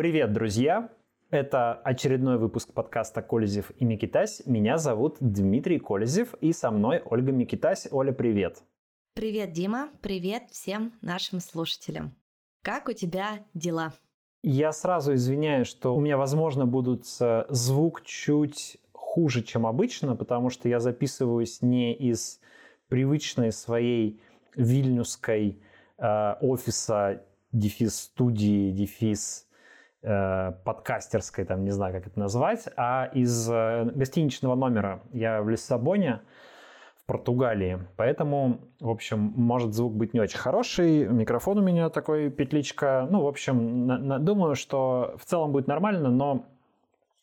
Привет, друзья! Это очередной выпуск подкаста «Колезев и Микитась». Меня зовут Дмитрий Колезев и со мной Ольга Микитась. Оля, привет! Привет, Дима! Привет всем нашим слушателям! Как у тебя дела? Я сразу извиняюсь, что у меня, возможно, будут э, звук чуть хуже, чем обычно, потому что я записываюсь не из привычной своей вильнюсской э, офиса, дефис студии, дефис э, подкастерской, там не знаю, как это назвать, а из э, гостиничного номера. Я в Лиссабоне, в Португалии, поэтому, в общем, может звук быть не очень хороший, микрофон у меня такой петличка, ну, в общем, на, на, думаю, что в целом будет нормально, но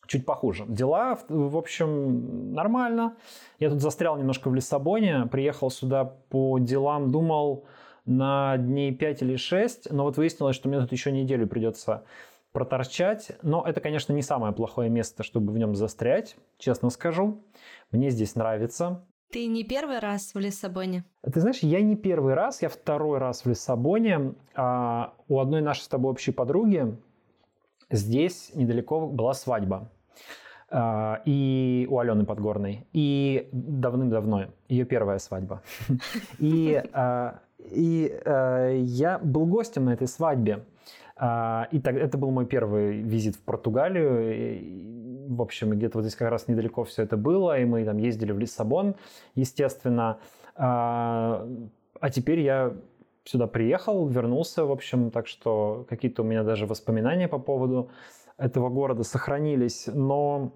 чуть похуже. Дела, в общем, нормально. Я тут застрял немножко в Лиссабоне, приехал сюда по делам, думал на дней 5 или 6, но вот выяснилось, что мне тут еще неделю придется проторчать. Но это, конечно, не самое плохое место, чтобы в нем застрять, честно скажу. Мне здесь нравится. Ты не первый раз в Лиссабоне? Ты знаешь, я не первый раз, я второй раз в Лиссабоне. А у одной нашей с тобой общей подруги здесь недалеко была свадьба. А, и у Алены Подгорной. И давным-давно ее первая свадьба. И, а, и а, я был гостем на этой свадьбе. И так, это был мой первый визит в Португалию. В общем, где-то вот здесь как раз недалеко все это было, и мы там ездили в Лиссабон, естественно. А теперь я сюда приехал, вернулся, в общем, так что какие-то у меня даже воспоминания по поводу этого города сохранились, но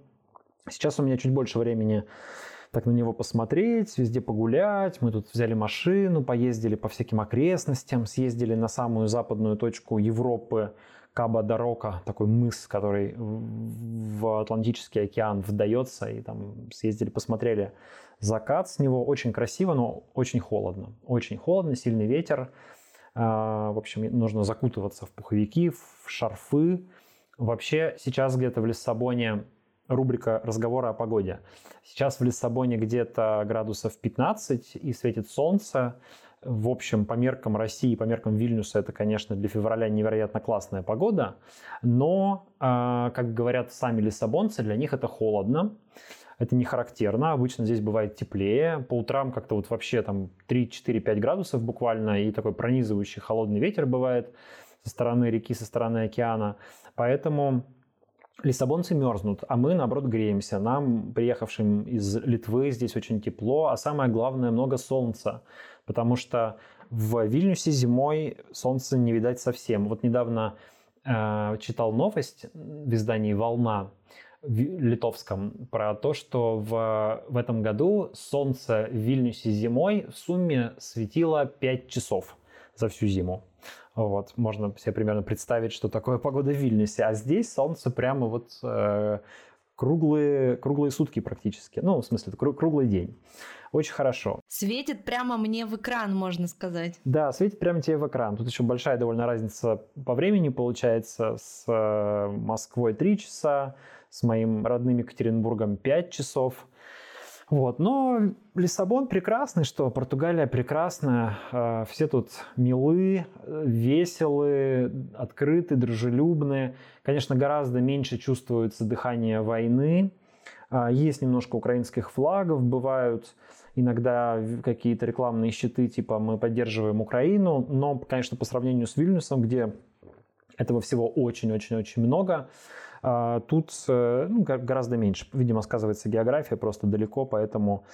сейчас у меня чуть больше времени так на него посмотреть, везде погулять. Мы тут взяли машину, поездили по всяким окрестностям, съездили на самую западную точку Европы, Каба-Дорока, такой мыс, который в Атлантический океан вдается, и там съездили, посмотрели закат с него. Очень красиво, но очень холодно. Очень холодно, сильный ветер. А, в общем, нужно закутываться в пуховики, в шарфы. Вообще сейчас где-то в Лиссабоне рубрика разговора о погоде. Сейчас в Лиссабоне где-то градусов 15 и светит солнце. В общем, по меркам России, по меркам Вильнюса, это, конечно, для февраля невероятно классная погода. Но, а, как говорят сами лиссабонцы, для них это холодно. Это не характерно. Обычно здесь бывает теплее. По утрам как-то вот вообще там 3-4-5 градусов буквально. И такой пронизывающий холодный ветер бывает со стороны реки, со стороны океана. Поэтому Лиссабонцы мерзнут, а мы, наоборот, греемся. Нам, приехавшим из Литвы, здесь очень тепло, а самое главное, много солнца. Потому что в Вильнюсе зимой солнца не видать совсем. Вот недавно э, читал новость в издании «Волна», литовском про то, что в, в этом году солнце в Вильнюсе зимой в сумме светило 5 часов за всю зиму. Вот, можно себе примерно представить, что такое погода в Вильнюсе. А здесь солнце прямо вот э, круглые, круглые сутки практически. Ну, в смысле, круглый день. Очень хорошо. Светит прямо мне в экран, можно сказать. Да, светит прямо тебе в экран. Тут еще большая довольно разница по времени получается. С э, Москвой 3 часа, с моим родным Екатеринбургом 5 часов. Вот. Но Лиссабон прекрасный, что Португалия прекрасная, э, все тут милы, веселые, открыты, дружелюбные. Конечно, гораздо меньше чувствуется дыхание войны. Э, есть немножко украинских флагов, бывают иногда какие-то рекламные щиты, типа мы поддерживаем Украину, но, конечно, по сравнению с Вильнюсом, где этого всего очень-очень-очень много, а тут э, ну, гораздо меньше. Видимо, сказывается география просто далеко, поэтому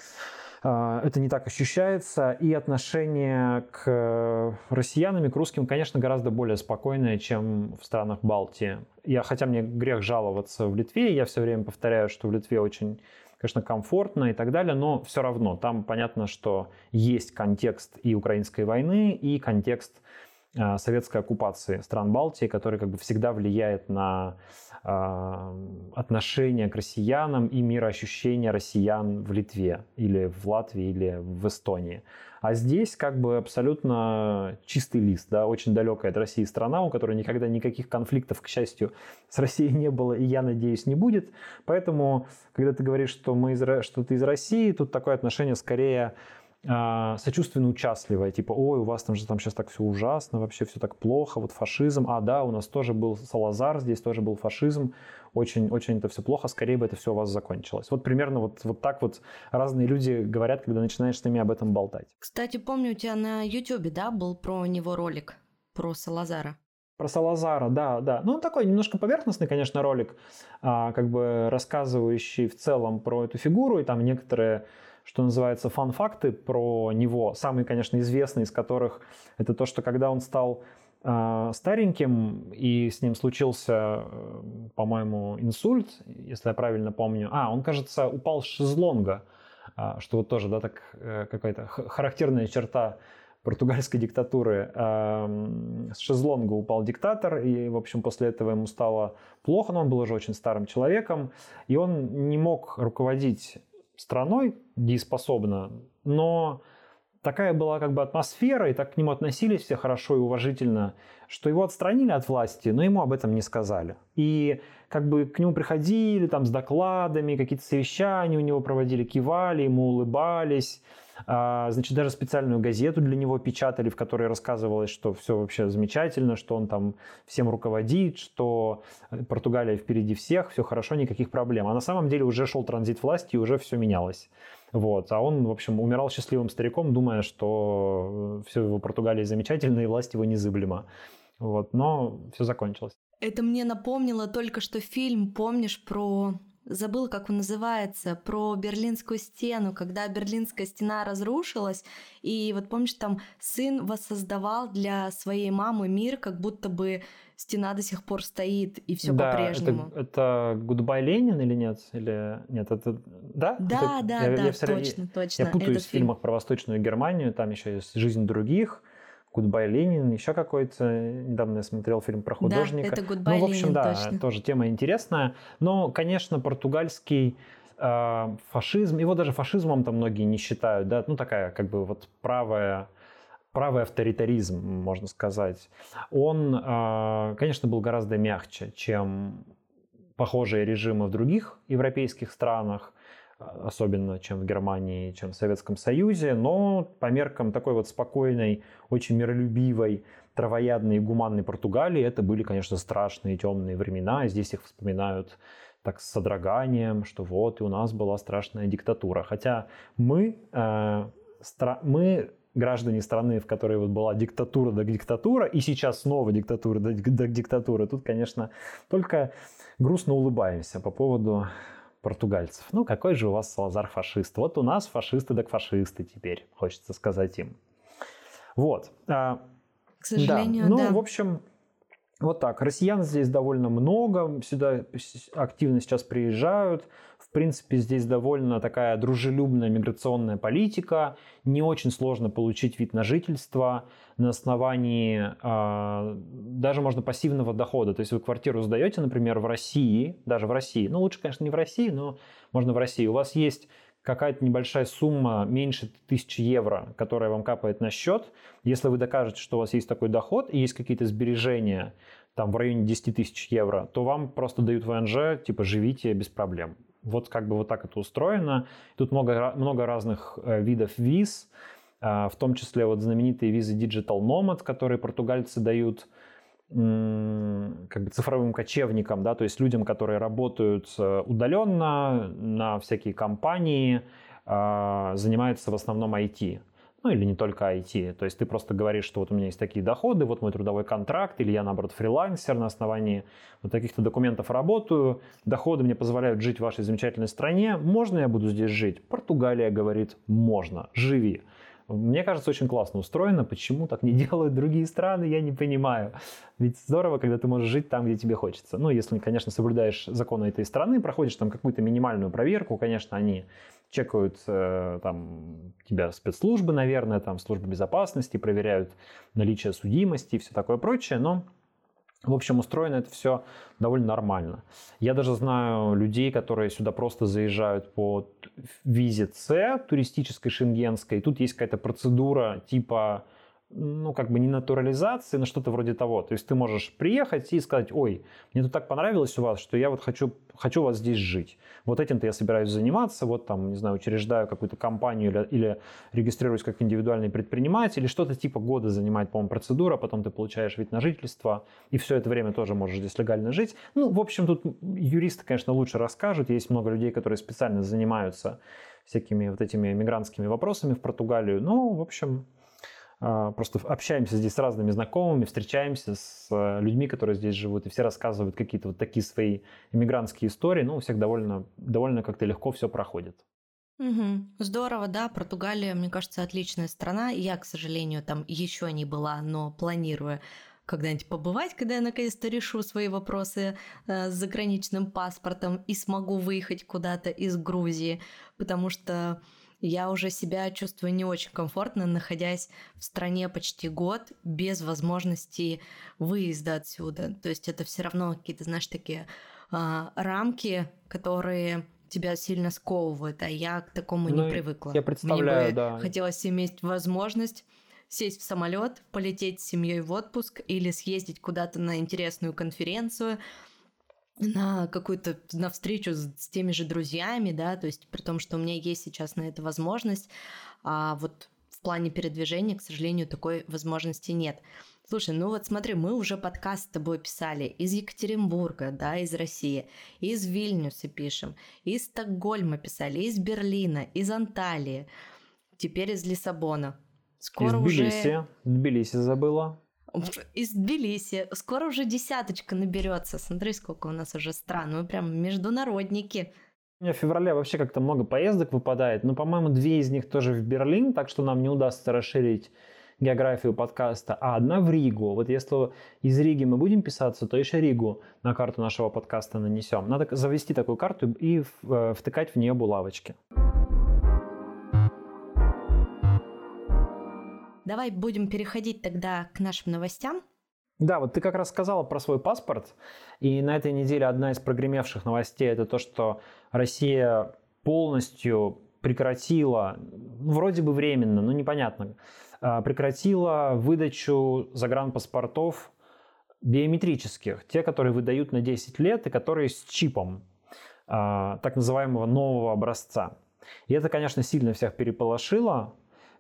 а, это не так ощущается. И отношение к россиянам и к русским, конечно, гораздо более спокойное, чем в странах Балтии. Я, хотя мне грех жаловаться в Литве, я все время повторяю, что в Литве очень конечно, комфортно и так далее, но все равно там понятно, что есть контекст и украинской войны, и контекст а, советской оккупации стран Балтии, который как бы всегда влияет на а, отношение к россиянам и мироощущение россиян в Литве или в Латвии или в Эстонии. А здесь как бы абсолютно чистый лист, да, очень далекая от России страна, у которой никогда никаких конфликтов, к счастью, с Россией не было и, я надеюсь, не будет. Поэтому, когда ты говоришь, что, мы из, что ты из России, тут такое отношение скорее э, сочувственно участливая, типа, ой, у вас там же там сейчас так все ужасно, вообще все так плохо, вот фашизм, а да, у нас тоже был Салазар, здесь тоже был фашизм, очень, очень это все плохо, скорее бы это все у вас закончилось. Вот примерно вот, вот так вот разные люди говорят, когда начинаешь с ними об этом болтать. Кстати, помню, у тебя на YouTube, да, был про него ролик, про Салазара. Про Салазара, да, да. Ну, он такой немножко поверхностный, конечно, ролик, а, как бы рассказывающий в целом про эту фигуру, и там некоторые что называется, фан-факты про него. Самый, конечно, известный из которых это то, что когда он стал э, стареньким, и с ним случился, э, по-моему, инсульт, если я правильно помню. А, он, кажется, упал с шезлонга, э, что вот тоже, да, так какая-то характерная черта португальской диктатуры. Э, с шезлонга упал диктатор, и, в общем, после этого ему стало плохо, но он был уже очень старым человеком, и он не мог руководить страной дееспособна, но такая была как бы атмосфера, и так к нему относились все хорошо и уважительно, что его отстранили от власти, но ему об этом не сказали. И как бы к нему приходили там с докладами, какие-то совещания у него проводили, кивали, ему улыбались, значит, даже специальную газету для него печатали, в которой рассказывалось, что все вообще замечательно, что он там всем руководит, что Португалия впереди всех, все хорошо, никаких проблем. А на самом деле уже шел транзит власти, и уже все менялось. Вот. А он, в общем, умирал счастливым стариком, думая, что все его Португалии замечательно, и власть его незыблема. Вот. Но все закончилось. Это мне напомнило только что фильм, помнишь, про забыл, как он называется, про Берлинскую стену, когда Берлинская стена разрушилась, и вот помнишь, там сын воссоздавал для своей мамы мир, как будто бы стена до сих пор стоит, и все да, по-прежнему. Это, это Goodbye Ленин или нет? Или нет, это да? Да, это, да, я, да, я точно, я, точно. Я путаюсь в фильмах про Восточную Германию, там еще есть жизнь других. Goodbye Ленин, еще какой-то. Недавно я смотрел фильм про художника. Да, это Goodbye Ну, в общем, Ленин, да, точно. тоже тема интересная. Но, конечно, португальский э, фашизм, его даже фашизмом там многие не считают, да, ну такая как бы вот правая правый авторитаризм, можно сказать, он, э, конечно, был гораздо мягче, чем похожие режимы в других европейских странах особенно чем в Германии, чем в Советском Союзе, но по меркам такой вот спокойной, очень миролюбивой, травоядной и гуманной Португалии это были, конечно, страшные темные времена. Здесь их вспоминают так с содроганием, что вот и у нас была страшная диктатура. Хотя мы, э, стра- мы граждане страны, в которой вот была диктатура да диктатура, и сейчас снова диктатура да диктатура, тут, конечно, только грустно улыбаемся по поводу португальцев. Ну, какой же у вас Салазар фашист? Вот у нас фашисты так фашисты теперь, хочется сказать им. Вот. А, К сожалению, да. Ну, да. в общем, вот так. Россиян здесь довольно много, сюда активно сейчас приезжают. В принципе, здесь довольно такая дружелюбная миграционная политика. Не очень сложно получить вид на жительство на основании э, даже можно пассивного дохода. То есть вы квартиру сдаете, например, в России, даже в России. Ну, лучше, конечно, не в России, но можно в России. У вас есть какая-то небольшая сумма, меньше тысячи евро, которая вам капает на счет, если вы докажете, что у вас есть такой доход и есть какие-то сбережения там в районе 10 тысяч евро, то вам просто дают ВНЖ, типа живите без проблем. Вот как бы вот так это устроено. Тут много, много разных э, видов виз, э, в том числе вот знаменитые визы Digital Nomad, которые португальцы дают как бы цифровым кочевникам, да, то есть людям, которые работают э, удаленно на всякие компании, а, занимаются в основном IT. Ну или не только IT. То есть ты просто говоришь, что вот у меня есть такие доходы, вот мой трудовой контракт, или я, наоборот, фрилансер, на основании вот таких-то документов работаю, доходы мне позволяют жить в вашей замечательной стране, можно я буду здесь жить? Португалия говорит, можно, живи. Мне кажется, очень классно устроено. Почему так не делают другие страны, я не понимаю. Ведь здорово, когда ты можешь жить там, где тебе хочется. Ну, если, конечно, соблюдаешь законы этой страны, проходишь там какую-то минимальную проверку, конечно, они чекают э, там тебя спецслужбы, наверное, там службы безопасности, проверяют наличие судимости и все такое прочее, но в общем, устроено это все довольно нормально. Я даже знаю людей, которые сюда просто заезжают по визе С, туристической шенгенской. Тут есть какая-то процедура типа ну, как бы не натурализации, но что-то вроде того. То есть ты можешь приехать и сказать, ой, мне тут так понравилось у вас, что я вот хочу, хочу у вас здесь жить. Вот этим-то я собираюсь заниматься, вот там, не знаю, учреждаю какую-то компанию или, или регистрируюсь как индивидуальный предприниматель, или что-то типа года занимает, по-моему, процедура, потом ты получаешь вид на жительство, и все это время тоже можешь здесь легально жить. Ну, в общем, тут юристы, конечно, лучше расскажут. Есть много людей, которые специально занимаются всякими вот этими мигрантскими вопросами в Португалию. Ну, в общем, а, просто общаемся здесь с разными знакомыми, встречаемся с э, людьми, которые здесь живут, и все рассказывают какие-то вот такие свои иммигрантские истории. Ну, у всех довольно, довольно как-то легко все проходит. Угу. Здорово, да. Португалия, мне кажется, отличная страна. Я, к сожалению, там еще не была, но планирую когда-нибудь побывать, когда я наконец-то решу свои вопросы э, с заграничным паспортом и смогу выехать куда-то из Грузии, потому что я уже себя чувствую не очень комфортно, находясь в стране почти год без возможности выезда отсюда. То есть это все равно какие-то, знаешь, такие а, рамки, которые тебя сильно сковывают, а я к такому ну, не привыкла. Я представляю, Мне бы да. хотелось иметь возможность сесть в самолет, полететь с семьей в отпуск или съездить куда-то на интересную конференцию, на какую-то на встречу с, с теми же друзьями, да, то есть при том, что у меня есть сейчас на это возможность, а вот в плане передвижения, к сожалению, такой возможности нет. Слушай, ну вот смотри, мы уже подкаст с тобой писали из Екатеринбурга, да, из России, из Вильнюса пишем, из Стокгольма писали, из Берлина, из Анталии, теперь из Лиссабона. Скоро из Тбилиси, уже... Тбилиси забыла из Тбилиси. Скоро уже десяточка наберется. Смотри, сколько у нас уже стран. Мы прям международники. У меня в феврале вообще как-то много поездок выпадает, но, по-моему, две из них тоже в Берлин, так что нам не удастся расширить географию подкаста, а одна в Ригу. Вот если из Риги мы будем писаться, то еще Ригу на карту нашего подкаста нанесем. Надо завести такую карту и э, втыкать в нее булавочки. Давай будем переходить тогда к нашим новостям. Да, вот ты как раз сказала про свой паспорт, и на этой неделе одна из прогремевших новостей это то, что Россия полностью прекратила, ну, вроде бы временно, но непонятно, а, прекратила выдачу загранпаспортов биометрических, те, которые выдают на 10 лет и которые с чипом а, так называемого нового образца. И это, конечно, сильно всех переполошило,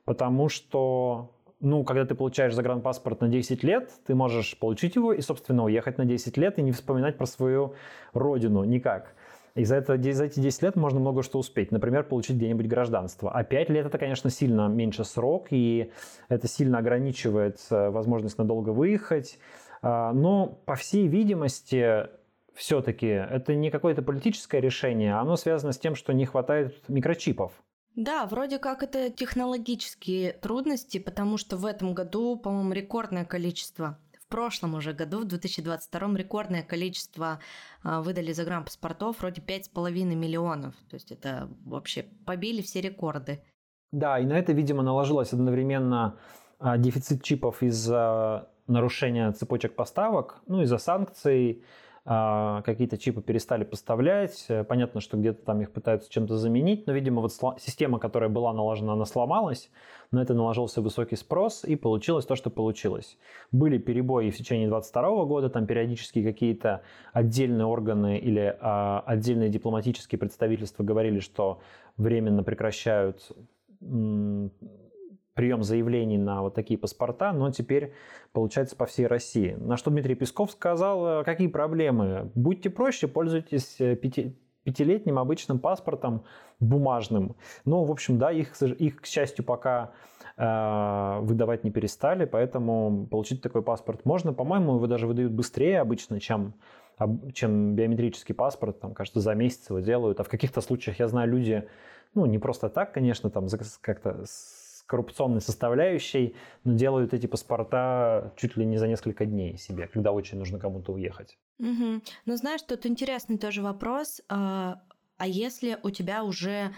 потому что ну, когда ты получаешь загранпаспорт на 10 лет, ты можешь получить его и, собственно, уехать на 10 лет и не вспоминать про свою родину никак. И за, это, за эти 10 лет можно много что успеть. Например, получить где-нибудь гражданство. А 5 лет это, конечно, сильно меньше срок, и это сильно ограничивает э, возможность надолго выехать. А, но, по всей видимости, все-таки это не какое-то политическое решение, оно связано с тем, что не хватает микрочипов. Да, вроде как это технологические трудности, потому что в этом году, по-моему, рекордное количество в прошлом уже году, в 2022 рекордное количество а, выдали загранпаспортов, вроде 5,5 миллионов. То есть это вообще побили все рекорды. Да, и на это, видимо, наложилось одновременно а, дефицит чипов из-за нарушения цепочек поставок, ну, из-за санкций, какие-то чипы перестали поставлять. Э, понятно, что где-то там их пытаются чем-то заменить, но, видимо, вот система, которая была наложена, она сломалась, на это наложился высокий спрос, и получилось то, что получилось. Были перебои в течение 2022 года, там периодически какие-то отдельные органы или а, отдельные дипломатические представительства говорили, что временно прекращают прием заявлений на вот такие паспорта, но теперь получается по всей России. На что Дмитрий Песков сказал, какие проблемы. Будьте проще, пользуйтесь э, пяти, пятилетним обычным паспортом бумажным. Ну, в общем, да, их, их к счастью, пока э, выдавать не перестали, поэтому получить такой паспорт можно. По-моему, его даже выдают быстрее обычно, чем чем биометрический паспорт, там, кажется, за месяц его делают, а в каких-то случаях, я знаю, люди, ну, не просто так, конечно, там, как-то коррупционной составляющей, но делают эти паспорта чуть ли не за несколько дней себе, когда очень нужно кому-то уехать. Угу. Ну, знаешь, тут интересный тоже вопрос. А, а если у тебя уже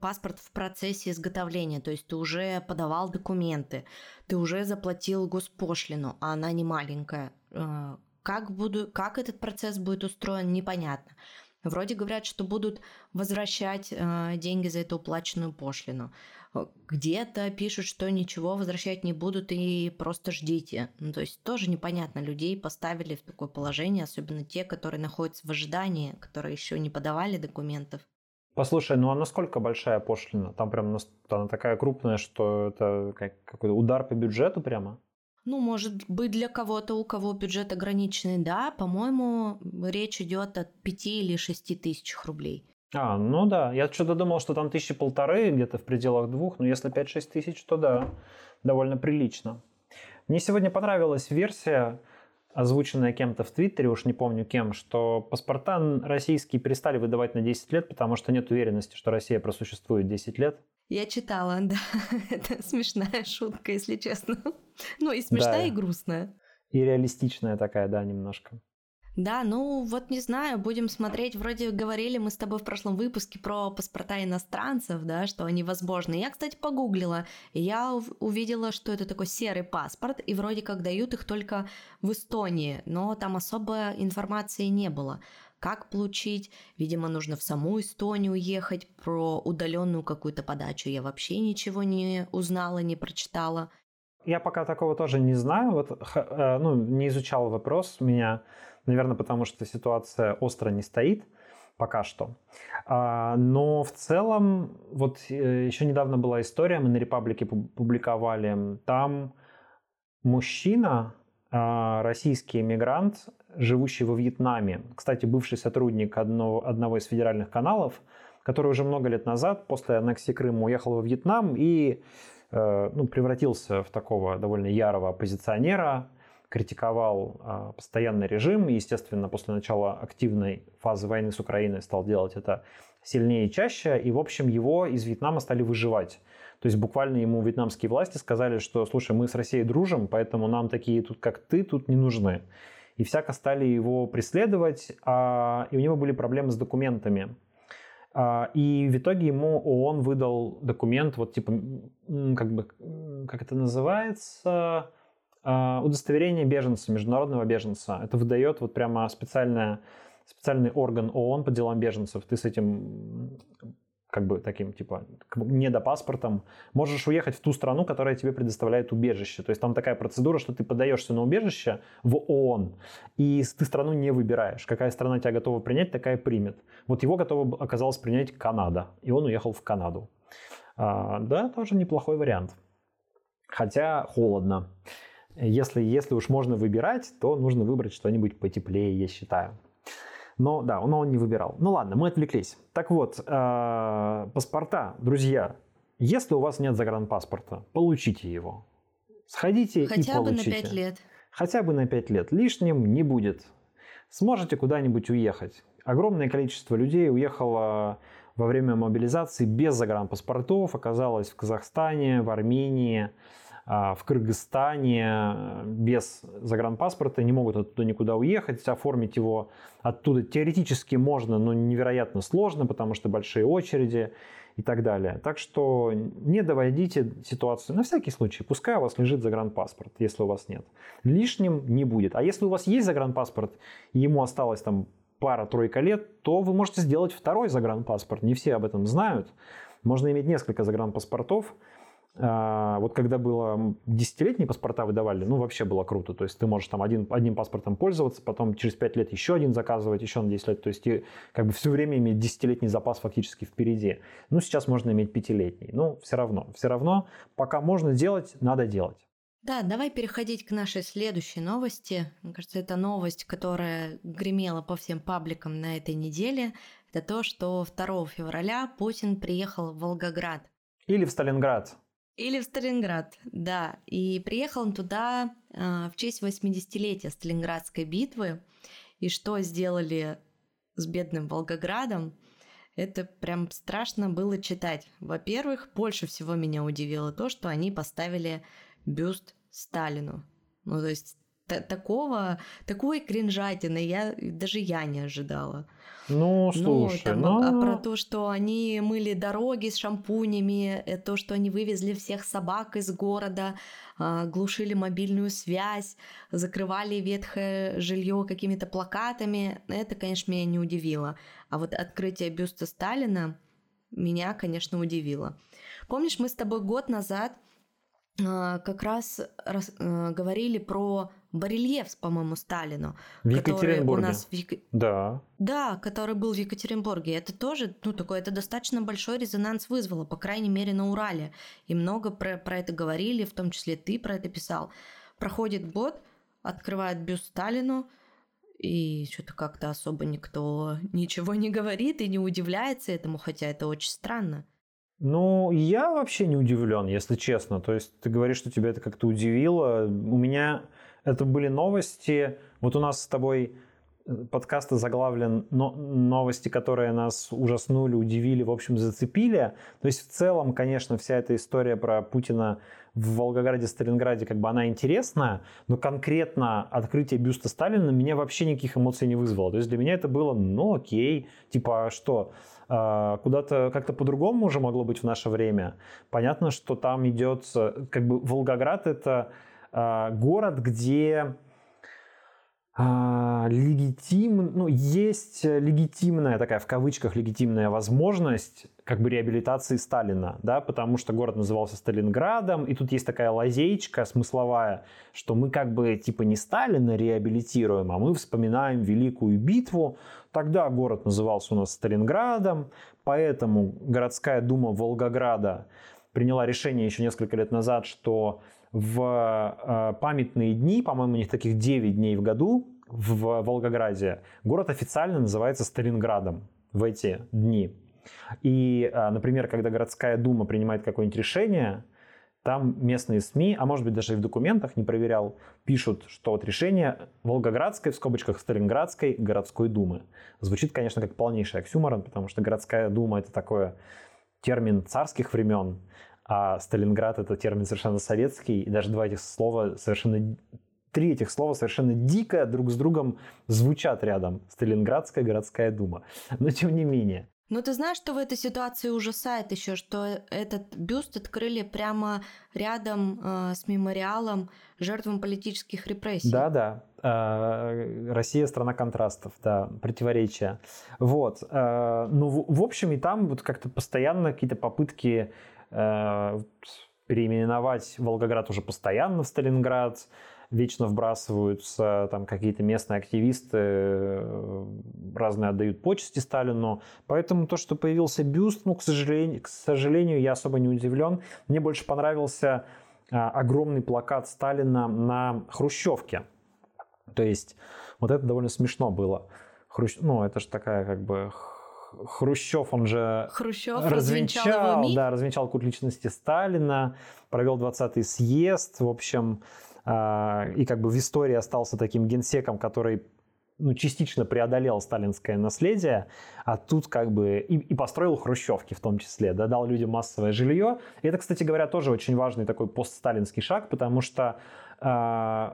паспорт в процессе изготовления, то есть ты уже подавал документы, ты уже заплатил госпошлину, а она не маленькая, а, как, буду, как этот процесс будет устроен, непонятно. Вроде говорят, что будут возвращать э, деньги за эту уплаченную пошлину. Э, где-то пишут, что ничего возвращать не будут и просто ждите. Ну, то есть тоже непонятно, людей поставили в такое положение, особенно те, которые находятся в ожидании, которые еще не подавали документов. Послушай, ну а насколько большая пошлина? Там прям она такая крупная, что это как, какой-то удар по бюджету прямо? Ну, может быть, для кого-то, у кого бюджет ограниченный, да. По-моему, речь идет от 5 или 6 тысяч рублей. А, ну да. Я что-то думал, что там тысячи полторы, где-то в пределах двух. Но если 5-6 тысяч, то да, довольно прилично. Мне сегодня понравилась версия, озвученная кем-то в Твиттере, уж не помню кем, что паспорта российские перестали выдавать на 10 лет, потому что нет уверенности, что Россия просуществует 10 лет. Я читала, да. Это смешная шутка, если честно. Ну и смешная, да. и грустная. И реалистичная такая, да, немножко. Да, ну вот не знаю, будем смотреть. Вроде говорили мы с тобой в прошлом выпуске про паспорта иностранцев, да, что они возможны. Я, кстати, погуглила, и я увидела, что это такой серый паспорт, и вроде как дают их только в Эстонии, но там особо информации не было как получить. Видимо, нужно в саму Эстонию ехать, про удаленную какую-то подачу я вообще ничего не узнала, не прочитала. Я пока такого тоже не знаю, вот, э, ну, не изучал вопрос меня, наверное, потому что ситуация остро не стоит пока что. А, но в целом, вот э, еще недавно была история, мы на Репаблике публиковали, там мужчина, а, российский иммигрант, живущий во Вьетнаме, кстати, бывший сотрудник одного, одного из федеральных каналов, который уже много лет назад, после аннексии Крыма, уехал во Вьетнам и э, ну, превратился в такого довольно ярого оппозиционера, критиковал э, постоянный режим и, естественно, после начала активной фазы войны с Украиной стал делать это сильнее и чаще, и, в общем, его из Вьетнама стали выживать. То есть буквально ему вьетнамские власти сказали, что, слушай, мы с Россией дружим, поэтому нам такие тут, как ты, тут не нужны. И всяко стали его преследовать, а, и у него были проблемы с документами. А, и в итоге ему ООН выдал документ, вот типа, как бы, как это называется, а, удостоверение беженца, международного беженца. Это выдает вот прямо специальная, специальный орган ООН по делам беженцев. Ты с этим как бы таким, типа, недопаспортом, можешь уехать в ту страну, которая тебе предоставляет убежище. То есть там такая процедура, что ты подаешься на убежище в ООН, и ты страну не выбираешь. Какая страна тебя готова принять, такая примет. Вот его готова оказалась принять Канада, и он уехал в Канаду. А, да, тоже неплохой вариант. Хотя холодно. Если, если уж можно выбирать, то нужно выбрать что-нибудь потеплее, я считаю. Но да, но он не выбирал. Ну ладно, мы отвлеклись. Так вот, э, паспорта, друзья, если у вас нет загранпаспорта, получите его. Сходите Хотя и получите. Хотя бы на 5 лет. Хотя бы на 5 лет. Лишним не будет. Сможете куда-нибудь уехать. Огромное количество людей уехало во время мобилизации без загранпаспортов, оказалось в Казахстане, в Армении, в Кыргызстане э, без загранпаспорта, не могут оттуда никуда уехать, оформить его оттуда теоретически можно, но невероятно сложно, потому что большие очереди и так далее. Так что не доводите ситуацию, на всякий случай, пускай у вас лежит загранпаспорт, если у вас нет. Лишним не будет. А если у вас есть загранпаспорт, ему осталось там пара-тройка лет, то вы можете сделать второй загранпаспорт. Не все об этом знают. Можно иметь несколько загранпаспортов, а, вот когда было десятилетние паспорта выдавали, ну вообще было круто. То есть ты можешь там один, одним паспортом пользоваться, потом через 5 лет еще один заказывать, еще на 10 лет. То есть ты как бы все время иметь десятилетний запас фактически впереди. Ну сейчас можно иметь пятилетний. Но все равно, все равно пока можно делать, надо делать. Да, давай переходить к нашей следующей новости. Мне кажется, это новость, которая гремела по всем пабликам на этой неделе. Это то, что 2 февраля Путин приехал в Волгоград. Или в Сталинград. Или в Сталинград, да. И приехал он туда э, в честь 80-летия Сталинградской битвы. И что сделали с бедным Волгоградом, это прям страшно было читать. Во-первых, больше всего меня удивило то, что они поставили бюст Сталину. Ну, то есть такого, такой кринжатины я, даже я не ожидала. Ну, слушай, ну, там, но... а, про то, что они мыли дороги с шампунями, э, то, что они вывезли всех собак из города, а, глушили мобильную связь, закрывали ветхое жилье какими-то плакатами, это, конечно, меня не удивило. А вот открытие бюста Сталина меня, конечно, удивило. Помнишь, мы с тобой год назад а, как раз раз, э, говорили про барельеф, по-моему, Сталину. В Екатеринбурге. У нас в Ек... Да. Да, который был в Екатеринбурге. Это тоже, ну, такой, это достаточно большой резонанс вызвало, по крайней мере, на Урале. И много про, про это говорили, в том числе ты про это писал. Проходит год, открывает бюст Сталину, и что-то как-то особо никто ничего не говорит и не удивляется этому, хотя это очень странно. Ну, я вообще не удивлен, если честно. То есть ты говоришь, что тебя это как-то удивило. У меня это были новости. Вот у нас с тобой э, подкаст заглавлен но, новости, которые нас ужаснули, удивили, в общем, зацепили. То есть в целом, конечно, вся эта история про Путина в Волгограде, Сталинграде, как бы она интересная, но конкретно открытие бюста Сталина меня вообще никаких эмоций не вызвало. То есть для меня это было, ну окей, типа а что, а, куда-то как-то по-другому уже могло быть в наше время. Понятно, что там идет, как бы Волгоград это город, где а, легитим, ну, есть легитимная такая, в кавычках, легитимная возможность как бы реабилитации Сталина, да, потому что город назывался Сталинградом, и тут есть такая лазейка смысловая, что мы как бы типа не Сталина реабилитируем, а мы вспоминаем Великую битву. Тогда город назывался у нас Сталинградом, поэтому городская дума Волгограда приняла решение еще несколько лет назад, что в э, памятные дни, по-моему, у них таких 9 дней в году в Волгограде, город официально называется Сталинградом в эти дни. И, э, например, когда городская дума принимает какое-нибудь решение, там местные СМИ, а может быть даже и в документах, не проверял, пишут, что вот решение Волгоградской, в скобочках Сталинградской городской думы. Звучит, конечно, как полнейший оксюморон, потому что городская дума это такое термин царских времен, а Сталинград это термин совершенно советский, и даже два этих слова совершенно три этих слова совершенно дико друг с другом звучат рядом. Сталинградская городская дума. Но тем не менее. Но ты знаешь, что в этой ситуации ужасает еще, что этот бюст открыли прямо рядом э, с мемориалом жертвам политических репрессий. Да, да. Э, Россия страна контрастов, да, противоречия. Вот. Э, ну, в, в общем, и там вот как-то постоянно какие-то попытки переименовать Волгоград уже постоянно в Сталинград, вечно вбрасываются там какие-то местные активисты, э, разные отдают почести Сталину. Поэтому то, что появился бюст, ну, к сожалению, к сожалению я особо не удивлен. Мне больше понравился а, огромный плакат Сталина на Хрущевке. То есть вот это довольно смешно было. Хрущ... Ну, это же такая как бы Хрущев, он же Хрущев развенчал, развенчал его да, развенчал культ личности Сталина, провел 20-й съезд, в общем, э, и как бы в истории остался таким генсеком, который ну, частично преодолел сталинское наследие, а тут как бы и, и построил хрущевки в том числе, да, дал людям массовое жилье. И это, кстати говоря, тоже очень важный такой постсталинский шаг, потому что э,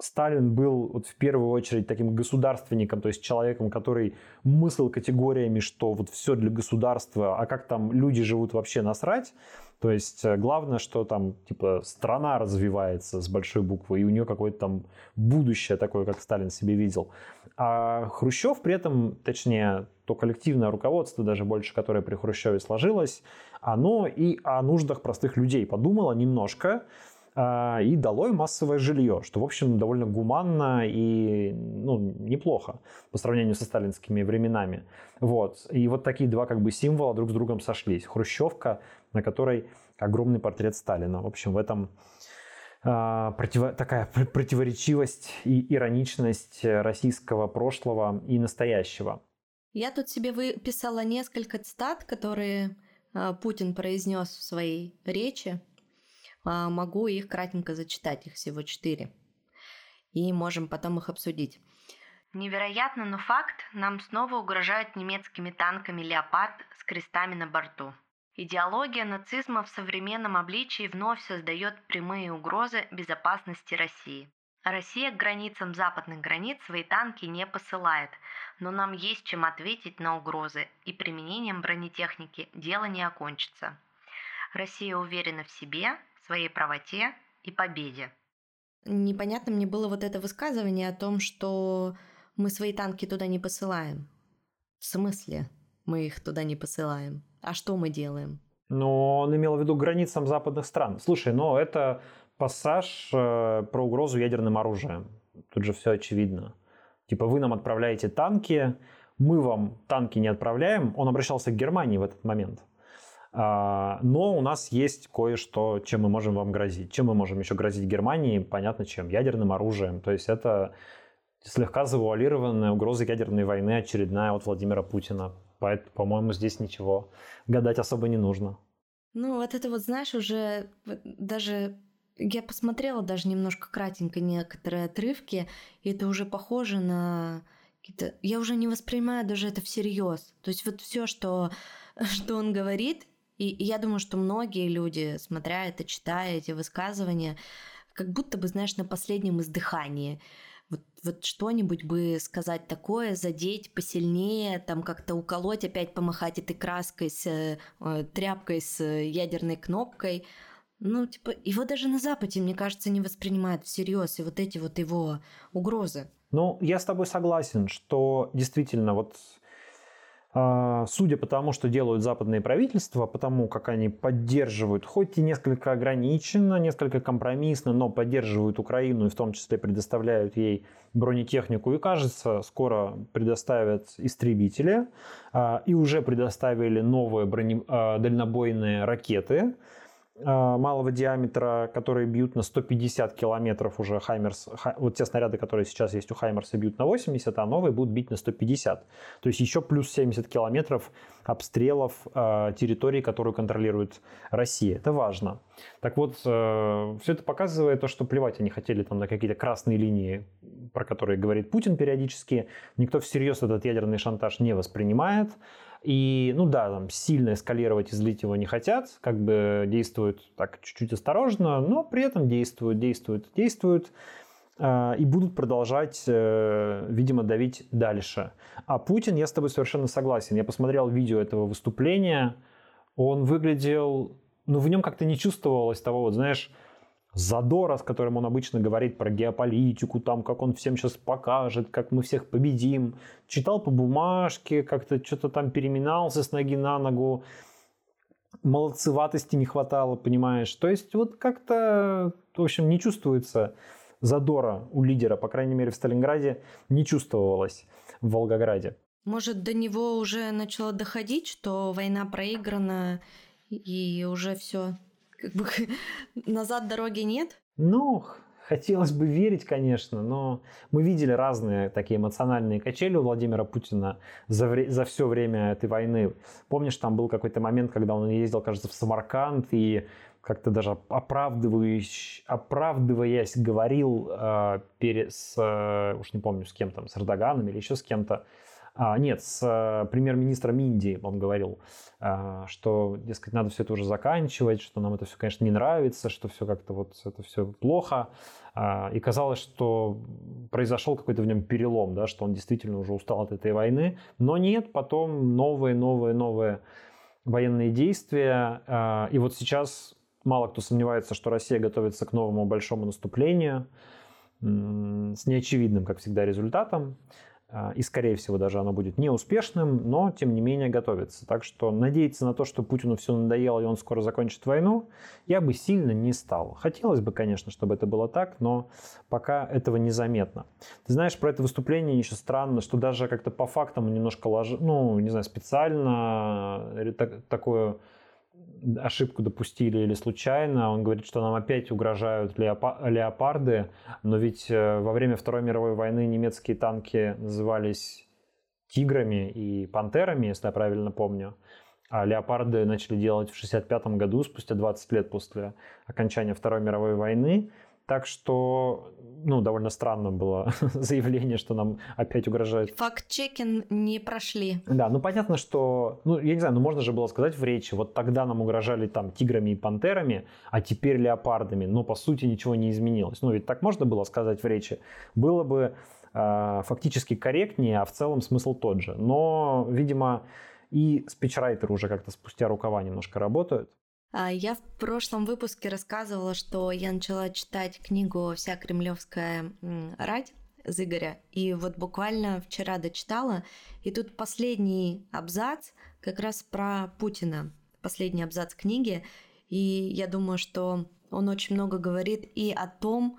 Сталин был вот в первую очередь таким государственником, то есть человеком, который мыслил категориями, что вот все для государства, а как там люди живут вообще насрать. То есть э, главное, что там типа страна развивается с большой буквы, и у нее какое-то там будущее такое, как Сталин себе видел. А Хрущев при этом, точнее, то коллективное руководство, даже больше, которое при Хрущеве сложилось, оно и о нуждах простых людей подумало немножко, и дало им массовое жилье, что, в общем, довольно гуманно и ну, неплохо по сравнению со сталинскими временами. Вот. И вот такие два как бы символа друг с другом сошлись. Хрущевка, на которой огромный портрет Сталина. В общем, в этом а, против... такая противоречивость и ироничность российского прошлого и настоящего. Я тут себе выписала несколько цитат, которые а, Путин произнес в своей речи а, могу их кратенько зачитать, их всего четыре. И можем потом их обсудить. Невероятно, но факт, нам снова угрожают немецкими танками «Леопард» с крестами на борту. Идеология нацизма в современном обличии вновь создает прямые угрозы безопасности России. Россия к границам западных границ свои танки не посылает, но нам есть чем ответить на угрозы, и применением бронетехники дело не окончится. Россия уверена в себе, своей правоте и победе. Непонятно мне было вот это высказывание о том, что мы свои танки туда не посылаем. В смысле мы их туда не посылаем? А что мы делаем? Но он имел в виду границам западных стран. Слушай, но это пассаж э, про угрозу ядерным оружием. Тут же все очевидно. Типа вы нам отправляете танки, мы вам танки не отправляем. Он обращался к Германии в этот момент. А, но у нас есть кое-что, чем мы можем вам грозить. Чем мы можем еще грозить Германии? Понятно, чем. Ядерным оружием. То есть это слегка завуалированная угроза ядерной войны очередная от Владимира Путина. Поэтому, по-моему, здесь ничего гадать особо не нужно. Ну, вот это вот, знаешь, уже даже я посмотрела даже немножко кратенько некоторые отрывки, и это уже похоже на. Я уже не воспринимаю даже это всерьез. То есть вот все, что, что он говорит, и, я думаю, что многие люди, смотря это, читая эти высказывания, как будто бы, знаешь, на последнем издыхании вот, вот что-нибудь бы сказать такое, задеть посильнее, там как-то уколоть, опять помахать этой краской с э, тряпкой с ядерной кнопкой. Ну, типа, его даже на Западе, мне кажется, не воспринимают всерьез, и вот эти вот его угрозы. Ну, я с тобой согласен, что действительно вот Судя по тому, что делают западные правительства, потому как они поддерживают, хоть и несколько ограниченно, несколько компромиссно, но поддерживают Украину и в том числе предоставляют ей бронетехнику и, кажется, скоро предоставят истребители а, и уже предоставили новые броне... А, дальнобойные ракеты. а, малого диаметра, которые бьют на 150 километров уже Хаймерс. Вот те снаряды, которые сейчас есть у Хаймерса, бьют на 80, а новые будут бить на 150. То есть еще плюс 70 километров обстрелов э, территории, которую контролирует Россия. Это важно. Так вот, э, все это показывает то, что плевать они хотели там на какие-то красные линии, про которые говорит Путин периодически. Никто всерьез этот ядерный шантаж не воспринимает. И, ну да, там сильно эскалировать и злить его не хотят, как бы действуют так чуть-чуть осторожно, но при этом действуют, действуют, действуют а, и будут продолжать, э, видимо, давить дальше. А Путин, я с тобой совершенно согласен. Я посмотрел видео этого выступления, он выглядел, ну в нем как-то не чувствовалось того, вот знаешь, задора, с которым он обычно говорит про геополитику, там, как он всем сейчас покажет, как мы всех победим. Читал по бумажке, как-то что-то там переминался с ноги на ногу. Молодцеватости не хватало, понимаешь. То есть вот как-то, в общем, не чувствуется задора у лидера, по крайней мере в Сталинграде, не чувствовалось в Волгограде. Может, до него уже начало доходить, что война проиграна и уже все как бы назад дороги нет? Ну, хотелось бы верить, конечно, но мы видели разные такие эмоциональные качели у Владимира Путина за, вре- за все время этой войны. Помнишь, там был какой-то момент, когда он ездил, кажется, в Самарканд и как-то даже оправдываясь, оправдываясь говорил э, перед, с, э, уж не помню, с кем там, с Эрдоганом или еще с кем-то, а, нет, с э, премьер-министром Индии он говорил, э, что, дескать, надо все это уже заканчивать, что нам это все, конечно, не нравится, что все как-то вот это все плохо. Э, и казалось, что произошел какой-то в нем перелом, да, что он действительно уже устал от этой войны. Но нет, потом новые, новые, новые военные действия. Э, и вот сейчас мало кто сомневается, что Россия готовится к новому большому наступлению с неочевидным, как всегда, результатом. А, и, скорее всего, даже оно будет неуспешным, но, тем не менее, готовится. Так что надеяться на то, что Путину все надоело и он скоро закончит войну, я бы сильно не стал. Хотелось бы, конечно, чтобы это было так, но пока этого незаметно. Ты знаешь, про это выступление еще странно, что даже как-то по фактам немножко, лож... ну, не знаю, специально э, такое ошибку допустили или случайно. Он говорит, что нам опять угрожают леопарды, но ведь э, во время Второй мировой войны немецкие танки назывались тиграми и пантерами, если я правильно помню. А леопарды начали делать в 1965 году, спустя 20 лет после окончания Второй мировой войны. Так что, ну, довольно странно было заявление, что нам опять угрожает. Факт-чекинг не прошли. Да, ну понятно, что, ну, я не знаю, ну можно же было сказать в речи, вот тогда нам угрожали там тиграми и пантерами, а теперь леопардами, но по сути ничего не изменилось. Ну, ведь так можно было сказать в речи. Было бы э, фактически корректнее, а в целом смысл тот же. Но, видимо, и спичрайтеры уже как-то спустя рукава немножко работают. А, я в прошлом выпуске рассказывала, что я начала читать книгу «Вся кремлевская рать» Зыгоря. И вот буквально вчера дочитала. И тут последний абзац как раз про Путина. Последний абзац книги. И я думаю, что он очень много говорит и о том,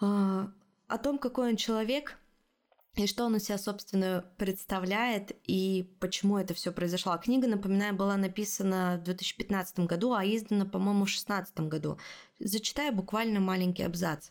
а, о том, какой он человек, и что он из себя, собственно, представляет и почему это все произошло. А книга, напоминаю, была написана в 2015 году, а издана, по-моему, в 2016 году. Зачитаю буквально маленький абзац.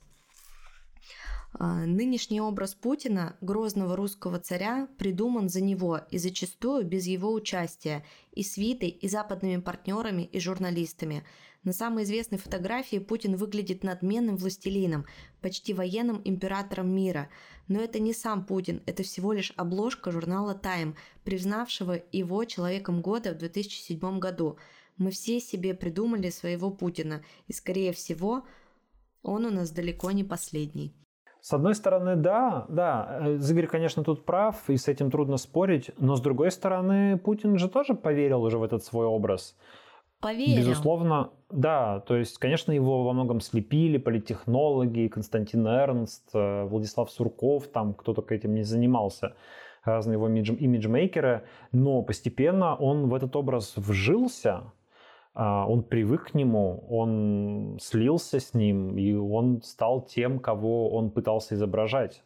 А, Нынешний образ Путина, грозного русского царя, придуман за него и зачастую без его участия, и свитой, и западными партнерами, и журналистами – на самой известной фотографии Путин выглядит надменным властелином, почти военным императором мира. Но это не сам Путин, это всего лишь обложка журнала Time, признавшего его человеком года в 2007 году. Мы все себе придумали своего Путина, и скорее всего, он у нас далеко не последний. С одной стороны, да, да, э, Зыгорь, конечно, тут прав, и с этим трудно спорить, но с другой стороны, Путин же тоже поверил уже в этот свой образ поверил. Безусловно, да. То есть, конечно, его во многом слепили политтехнологи, Константин Эрнст, э, Владислав Сурков, там кто только этим не занимался, разные его имиджмейкеры. Но постепенно он в этот образ вжился, а, он привык к нему, он слился с ним, и он стал тем, кого он пытался изображать.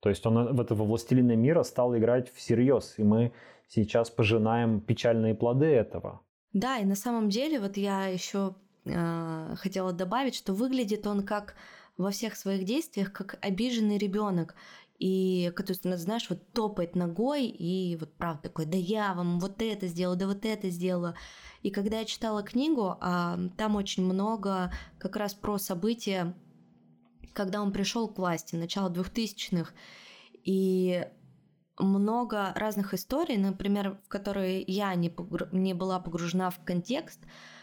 То есть он в этого властелина мира стал играть всерьез, и мы сейчас пожинаем печальные плоды этого. Да, и на самом деле вот я еще э, хотела добавить, что выглядит он как во всех своих действиях как обиженный ребенок. И, который, знаешь, вот топает ногой и вот правда такой, да я вам вот это сделала, да вот это сделала. И когда я читала книгу, а, там очень много как раз про события, когда он пришел к власти, начало 2000-х. И много разных историй, например, в которые я не, погру... не была погружена в контекст,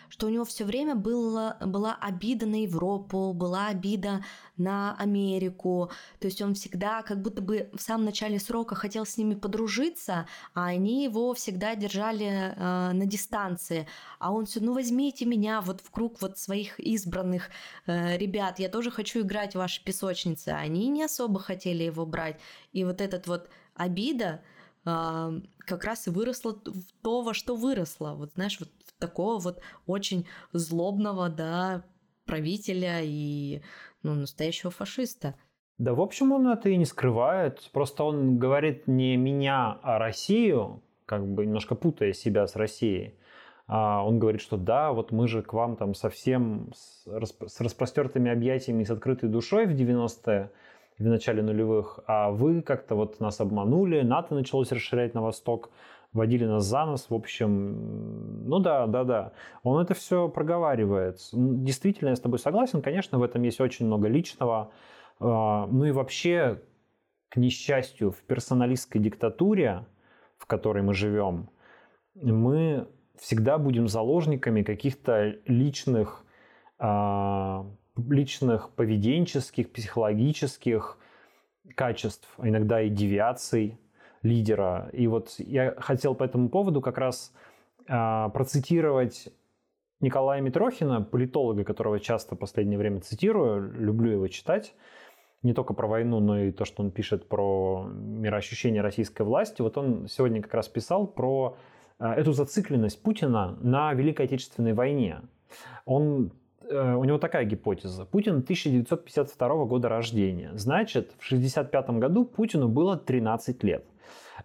что у него все время было, была обида на Европу, была обида на Америку. То есть он всегда как будто бы в самом начале срока хотел с ними подружиться, а они его всегда держали э, на дистанции. А он все, ну возьмите меня вот в круг вот своих избранных э, ребят, я тоже хочу играть в ваши песочницы. Они не особо хотели его брать. И вот этот вот обида а, как раз и выросла в то, во что выросла. Вот знаешь, вот такого вот очень злобного, да, правителя и ну, настоящего фашиста. Да, в общем, он это и не скрывает. Просто он говорит не меня, а Россию, как бы немножко путая себя с Россией. А он говорит, что да, вот мы же к вам там совсем с, с распростертыми объятиями и с открытой душой в 90-е, в начале нулевых, а вы как-то вот нас обманули, НАТО началось расширять на восток, водили нас за нос, в общем, ну да, да, да. Он это все проговаривает. Действительно, я с тобой согласен, конечно, в этом есть очень много личного. А, ну и вообще, к несчастью, в персоналистской диктатуре, в которой мы живем, мы всегда будем заложниками каких-то личных а, личных поведенческих, психологических качеств, а иногда и девиаций лидера. И вот я хотел по этому поводу как раз э, процитировать Николая Митрохина, политолога, которого часто в последнее время цитирую, люблю его читать, не только про войну, но и то, что он пишет про мироощущение российской власти. Вот он сегодня как раз писал про а, эту зацикленность Путина на Великой Отечественной войне. Он Э, у него такая гипотеза. Путин 1952 года рождения. Значит, в 1965 году Путину было 13 лет.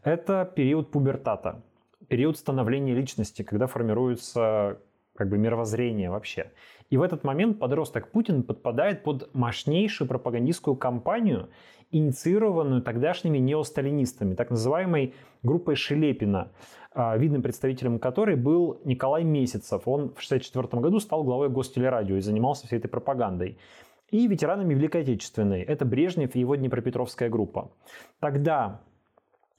Это период пубертата, период становления личности, когда формируется как бы мировоззрение вообще. И в этот момент подросток Путин подпадает под мощнейшую пропагандистскую кампанию, инициированную тогдашними неосталинистами, так называемой группой Шелепина, а, видным представителем которой был Николай Месяцев. Он в 1964 году стал главой Гостелерадио и занимался всей этой пропагандой. и ветеранами Великой Отечественной. Это Брежнев и его Днепропетровская группа. Тогда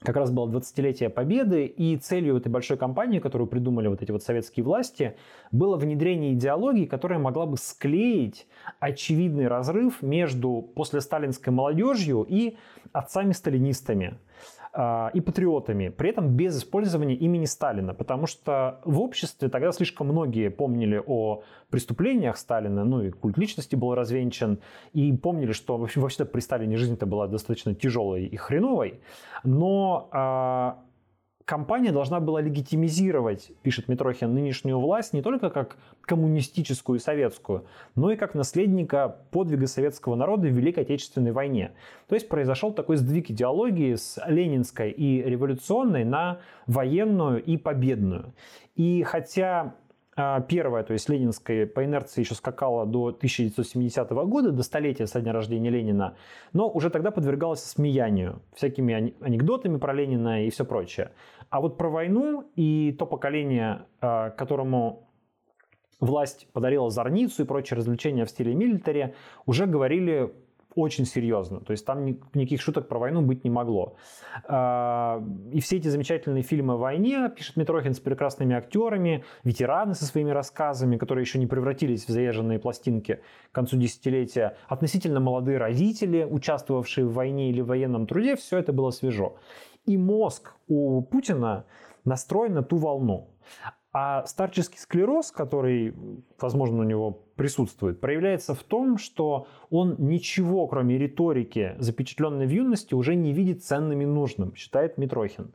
как раз было 20-летие Победы, и целью этой большой кампании, которую придумали вот эти вот советские власти, было внедрение идеологии, которая могла бы склеить очевидный разрыв между послесталинской молодежью и отцами-сталинистами. А, и патриотами, при этом без использования имени Сталина, потому что в обществе тогда слишком многие помнили о преступлениях Сталина, ну и культ личности был развенчан, и помнили, что вообще-то при Сталине жизнь-то была достаточно тяжелой и хреновой, но а, компания должна была легитимизировать, пишет Митрохин, нынешнюю власть не только как коммунистическую и советскую, но и как наследника подвига советского народа в Великой Отечественной войне. То есть произошел такой сдвиг идеологии с ленинской и революционной на военную и победную. И хотя Первая, то есть ленинская, по инерции еще скакала до 1970 года, до столетия со дня рождения Ленина, но уже тогда подвергалась смеянию, всякими анекдотами про Ленина и все прочее. А вот про войну и то поколение, а, которому власть подарила зорницу и прочие развлечения в стиле милитари, уже говорили очень серьезно. То есть там никаких шуток про войну быть не могло. А, и все эти замечательные фильмы о войне, пишет Митрохин, с прекрасными актерами, ветераны со своими рассказами, которые еще не превратились в заезженные пластинки к концу десятилетия, относительно молодые родители, участвовавшие в войне или в военном труде, все это было свежо. И мозг у Путина настроен на ту волну. А старческий склероз, который, возможно, у него присутствует, проявляется в том, что он ничего, кроме риторики, запечатленной в юности, уже не видит ценным и нужным, считает Митрохин.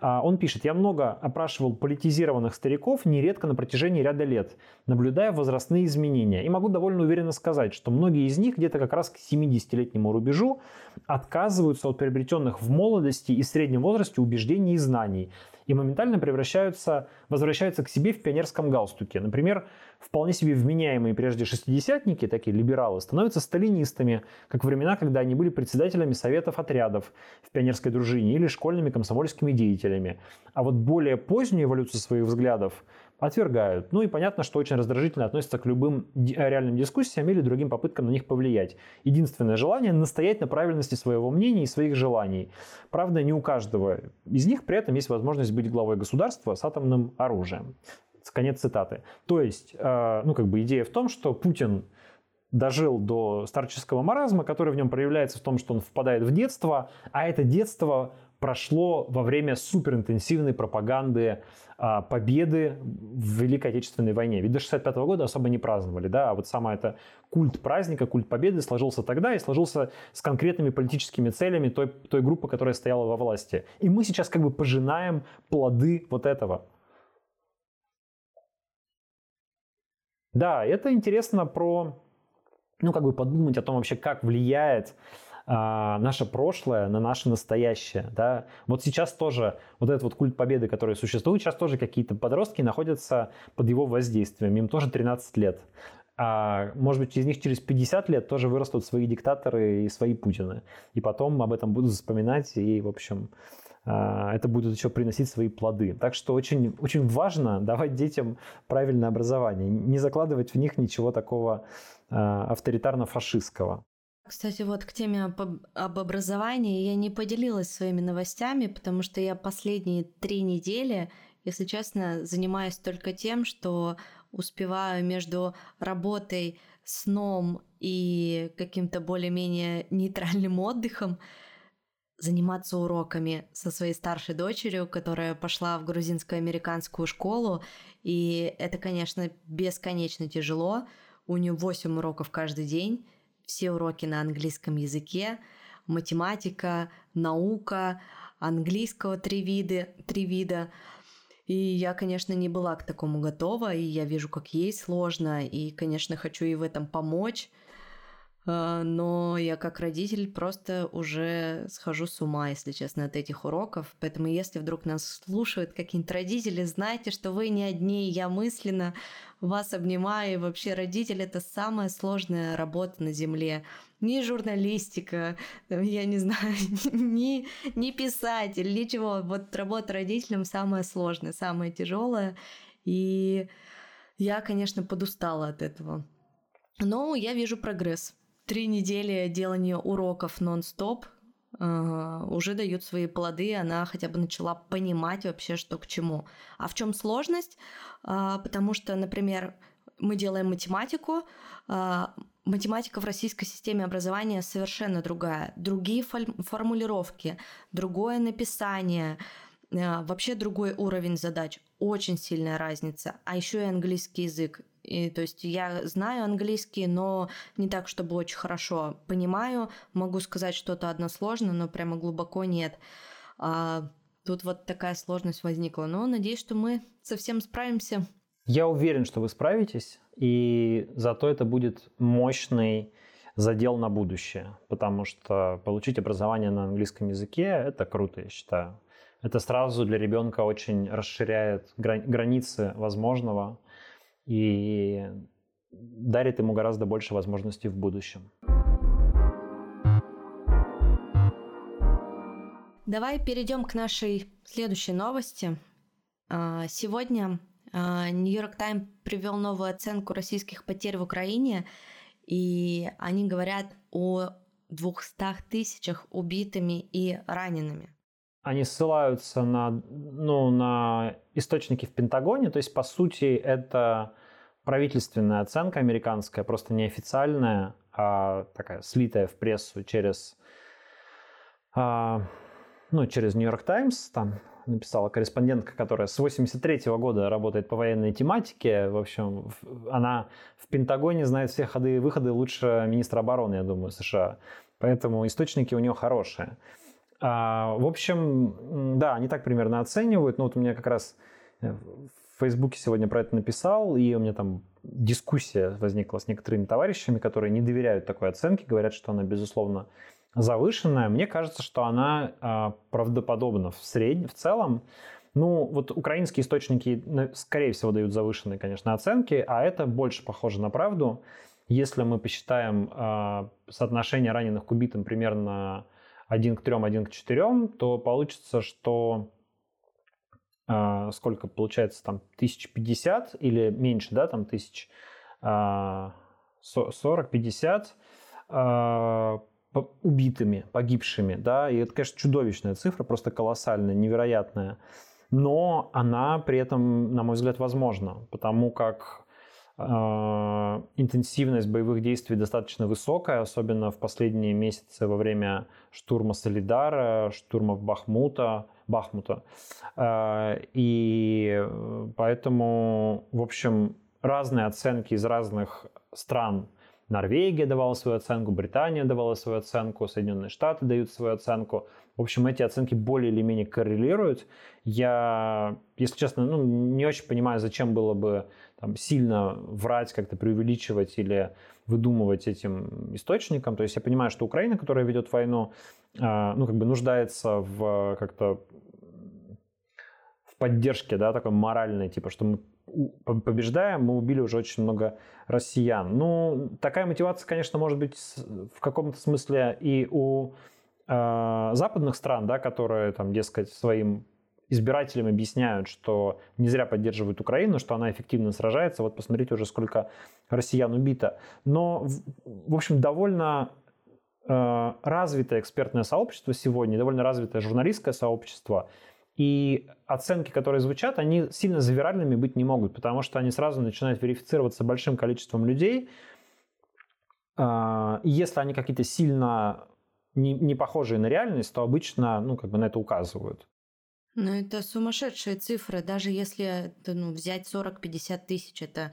А, он пишет, я много опрашивал политизированных стариков, нередко на протяжении ряда лет, наблюдая возрастные изменения. И могу довольно уверенно сказать, что многие из них где-то как раз к 70-летнему рубежу отказываются от приобретенных в молодости и среднем возрасте убеждений и знаний, и моментально превращаются, возвращаются к себе в пионерском галстуке. Например, вполне себе вменяемые прежде шестидесятники, такие либералы, становятся сталинистами, как времена, когда они были председателями советов отрядов в пионерской дружине или школьными комсомольскими деятелями. А вот более позднюю эволюцию своих взглядов отвергают. Ну и понятно, что очень раздражительно относятся к любым реальным дискуссиям или другим попыткам на них повлиять. Единственное желание – настоять на правильности своего мнения и своих желаний. Правда, не у каждого из них при этом есть возможность быть главой государства с атомным оружием. Конец цитаты. То есть, э, ну как бы идея в том, что Путин дожил до старческого маразма, который в нем проявляется в том, что он впадает в детство, а это детство прошло во время суперинтенсивной пропаганды а, победы в Великой Отечественной войне. Ведь до 65 года особо не праздновали, да, а вот сама эта культ праздника, культ победы сложился тогда и сложился с конкретными политическими целями той, той группы, которая стояла во власти. И мы сейчас как бы пожинаем плоды вот этого. Да, это интересно про, ну, как бы подумать о том вообще, как влияет а, наше прошлое на наше настоящее. Да? Вот сейчас тоже вот этот вот культ победы, который существует, сейчас тоже какие-то подростки находятся под его воздействием. Им тоже 13 лет. А может быть, из них через 50 лет тоже вырастут свои диктаторы и свои Путины. И потом об этом будут вспоминать, и, в общем, а, это будет еще приносить свои плоды. Так что очень, очень важно давать детям правильное образование, не закладывать в них ничего такого а, авторитарно-фашистского. Кстати, вот к теме об, об образовании я не поделилась своими новостями, потому что я последние три недели, если честно, занимаюсь только тем, что успеваю между работой, сном и каким-то более-менее нейтральным отдыхом заниматься уроками со своей старшей дочерью, которая пошла в грузинско-американскую школу. И это, конечно, бесконечно тяжело. У нее 8 уроков каждый день все уроки на английском языке, математика, наука, английского три вида, три вида. И я, конечно, не была к такому готова, и я вижу, как ей сложно, и, конечно, хочу ей в этом помочь. А, но я как родитель просто уже схожу с ума, если честно, от этих уроков. Поэтому если вдруг нас слушают какие-нибудь родители, знайте, что вы не одни, я мысленно вас обнимаю. И вообще родитель — это самая сложная работа на Земле. Ни журналистика, я не знаю, ни, ни писатель, ничего. Вот работа родителем самая сложная, самая тяжелая. И я, конечно, подустала от этого. Но я вижу прогресс три недели делания уроков нон-стоп э, уже дают свои плоды, она хотя бы начала понимать вообще, что к чему. А в чем сложность? Э, потому что, например, мы делаем математику, э, математика в российской системе образования совершенно другая, другие формулировки, другое написание, э, вообще другой уровень задач, очень сильная разница, а еще и английский язык. И, то есть я знаю английский, но не так, чтобы очень хорошо понимаю. Могу сказать что-то односложно, но прямо глубоко нет. А, тут вот такая сложность возникла. Но надеюсь, что мы совсем справимся. Я уверен, что вы справитесь, и зато это будет мощный задел на будущее, потому что получить образование на английском языке – это круто, я считаю. Это сразу для ребенка очень расширяет границы возможного и дарит ему гораздо больше возможностей в будущем. Давай перейдем к нашей следующей новости. А, сегодня Нью-Йорк Тайм привел новую оценку российских потерь в Украине, и они говорят о 200 тысячах убитыми и ранеными. Они ссылаются на, ну, на источники в Пентагоне, то есть, по сути, это правительственная оценка американская, просто неофициальная, а такая слитая в прессу через, а, ну, через Нью-Йорк Таймс, там написала корреспондентка, которая с 83 -го года работает по военной тематике. В общем, она в Пентагоне знает все ходы и выходы лучше министра обороны, я думаю, США. Поэтому источники у нее хорошие. А, в общем, да, они так примерно оценивают. Ну вот у меня как раз э, в Фейсбуке сегодня про это написал, и у меня там дискуссия возникла с некоторыми товарищами, которые не доверяют такой оценке, говорят, что она, безусловно, завышенная. Мне кажется, что она э, правдоподобна в среднем, в целом. Ну, вот украинские источники, скорее всего, дают завышенные, конечно, оценки, а это больше похоже на правду. Если мы посчитаем э, соотношение раненых к убитым примерно 1 к 3, 1 к 4, то получится, что э, сколько получается там 1050 или меньше, да, там 1040-50 э, убитыми, погибшими, да, и это, конечно, чудовищная цифра, просто колоссальная, невероятная, но она при этом, на мой взгляд, возможна, потому как интенсивность боевых действий достаточно высокая, особенно в последние месяцы во время штурма Солидара, штурмов Бахмута, Бахмута. Э, и поэтому, в общем, разные оценки из разных стран – Норвегия давала свою оценку, Британия давала свою оценку, Соединенные Штаты дают свою оценку. В общем, эти оценки более или менее коррелируют. Я, если честно, ну, не очень понимаю, зачем было бы там, сильно врать, как-то преувеличивать или выдумывать этим источником. То есть я понимаю, что Украина, которая ведет войну, а, ну, как бы нуждается в как-то в поддержке, да, такой моральной, типа, что мы побеждаем, мы убили уже очень много россиян. Ну, такая мотивация, конечно, может быть в каком-то смысле и у э, западных стран, да, которые, там, дескать, своим избирателям объясняют, что не зря поддерживают Украину, что она эффективно сражается. Вот посмотрите уже, сколько россиян убито. Но, в общем, довольно э, развитое экспертное сообщество сегодня, довольно развитое журналистское сообщество – и оценки, которые звучат, они сильно завиральными быть не могут, потому что они сразу начинают верифицироваться большим количеством людей. А, и если они какие-то сильно не, похожие на реальность, то обычно ну, как бы на это указывают. Ну, это сумасшедшие цифры. Даже если ну, взять 40-50 тысяч, это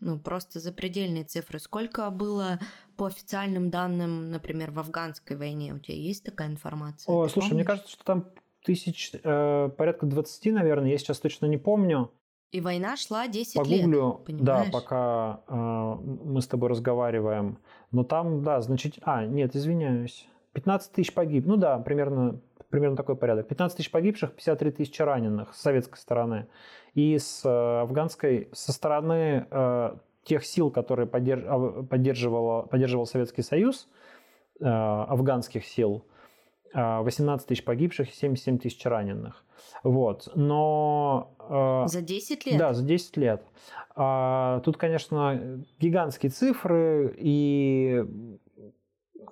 ну, просто запредельные цифры. Сколько было по официальным данным, например, в афганской войне? У тебя есть такая информация? О, Ты слушай, помнишь? мне кажется, что там тысяч, э, порядка 20, наверное, я сейчас точно не помню. И война шла 10 Погуглю, лет, понимаешь? Да, пока э, мы с тобой разговариваем. Но там, да, значит... А, нет, извиняюсь. 15 тысяч погиб. Ну да, примерно, примерно такой порядок. 15 тысяч погибших, 53 тысячи раненых с советской стороны. И с э, афганской, со стороны э, тех сил, которые поддерж, поддерживал, поддерживал Советский Союз, э, афганских сил, 18 а, тысяч погибших и 77 тысяч раненых. Вот. Но... Э, за 10 лет? Да, за 10 лет. А, тут, конечно, гигантские цифры, и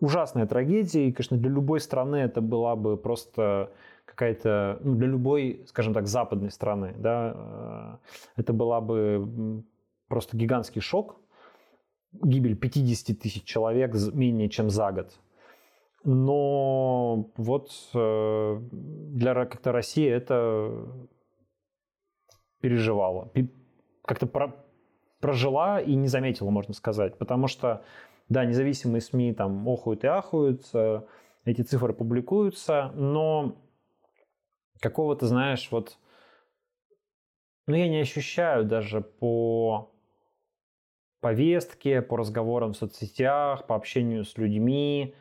ужасная трагедия, и, конечно, для любой страны это была бы просто какая-то, ну, для любой, скажем так, западной страны, да, э, это была бы просто гигантский шок, гибель 50 тысяч человек менее чем за год. Но вот э, для как-то России это переживала, как-то прожила и не заметила, можно сказать, потому что да, независимые СМИ там охуют и ахуют, эти цифры публикуются, но какого-то, знаешь, вот, ну, я не ощущаю даже по повестке, по разговорам в соцсетях, по общению с людьми,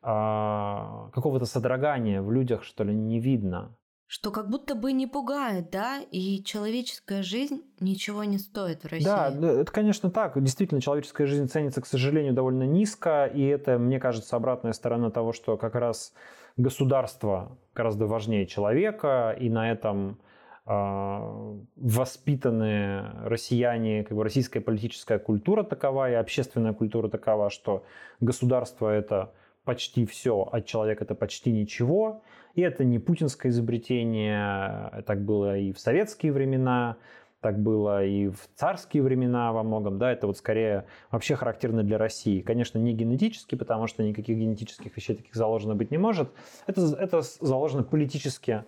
а, какого-то содрогания в людях, что ли, не видно что как будто бы не пугает, да, и человеческая жизнь ничего не стоит в России. Да, это, конечно, так. Действительно, человеческая жизнь ценится, к сожалению, довольно низко, и это, мне кажется, обратная сторона того, что как раз государство гораздо важнее человека, и на этом э, воспитанные россияне, как бы российская политическая культура такова и общественная культура такова, что государство это почти все, а человек это почти ничего. И это не путинское изобретение, так было и в советские времена, так было и в царские времена во многом, да, это вот скорее вообще характерно для России. Конечно, не генетически, потому что никаких генетических вещей таких заложено быть не может. Это, это заложено политически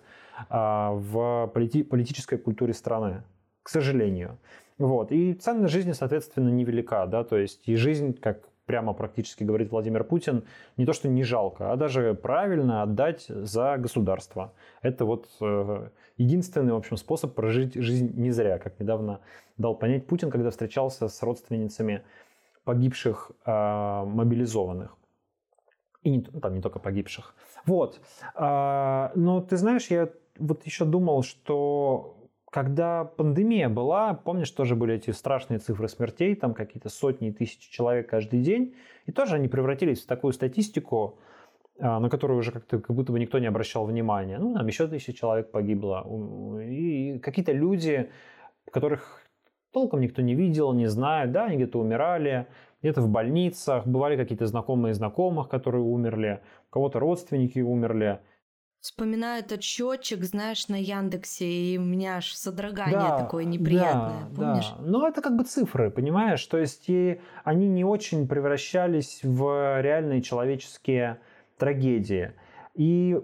а, в полити, политической культуре страны, к сожалению. Вот. И ценность жизни, соответственно, невелика, да, то есть и жизнь, как прямо практически говорит Владимир Путин, не то что не жалко, а даже правильно отдать за государство. Это вот э, единственный, в общем, способ прожить жизнь не зря, как недавно дал понять Путин, когда встречался с родственницами погибших э, мобилизованных. И не, там не только погибших. Вот. А, но ты знаешь, я вот еще думал, что когда пандемия была, помнишь, тоже были эти страшные цифры смертей, там какие-то сотни и тысячи человек каждый день, и тоже они превратились в такую статистику, а, на которую уже как-то как будто бы никто не обращал внимания. Ну, там еще тысяча человек погибло. И какие-то люди, которых толком никто не видел, не знает, да, они где-то умирали, где-то в больницах, бывали какие-то знакомые знакомых, которые умерли, у кого-то родственники умерли. Вспоминаю этот счетчик, знаешь, на Яндексе, и у меня аж содрогание да, такое неприятное, да, помнишь? Да. Ну, это как бы цифры, понимаешь? То есть и они не очень превращались в реальные человеческие трагедии. И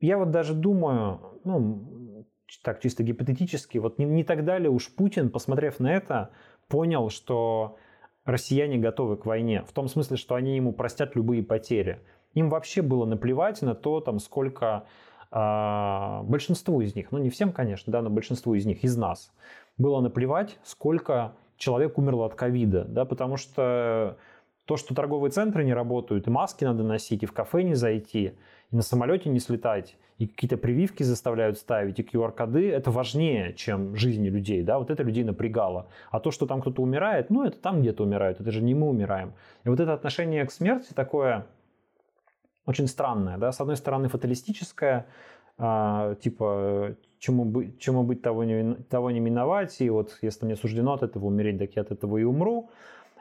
я вот даже думаю, ну, так чисто гипотетически, вот не, не так далее уж Путин, посмотрев на это, понял, что россияне готовы к войне. В том смысле, что они ему простят любые потери. Им вообще было наплевать на то, там, сколько э, большинству из них, ну не всем, конечно, да, но большинству из них, из нас, было наплевать, сколько человек умерло от ковида, да, потому что то, что торговые центры не работают, и маски надо носить, и в кафе не зайти, и на самолете не слетать, и какие-то прививки заставляют ставить, и QR-коды, это важнее, чем жизни людей, да, вот это людей напрягало. А то, что там кто-то умирает, ну, это там где-то умирают, это же не мы умираем. И вот это отношение к смерти такое, очень странная. Да? С одной стороны, фаталистическая, а, типа, чему, быть, чему быть, того не, того не миновать, и вот если мне суждено от этого умереть, так я от этого и умру.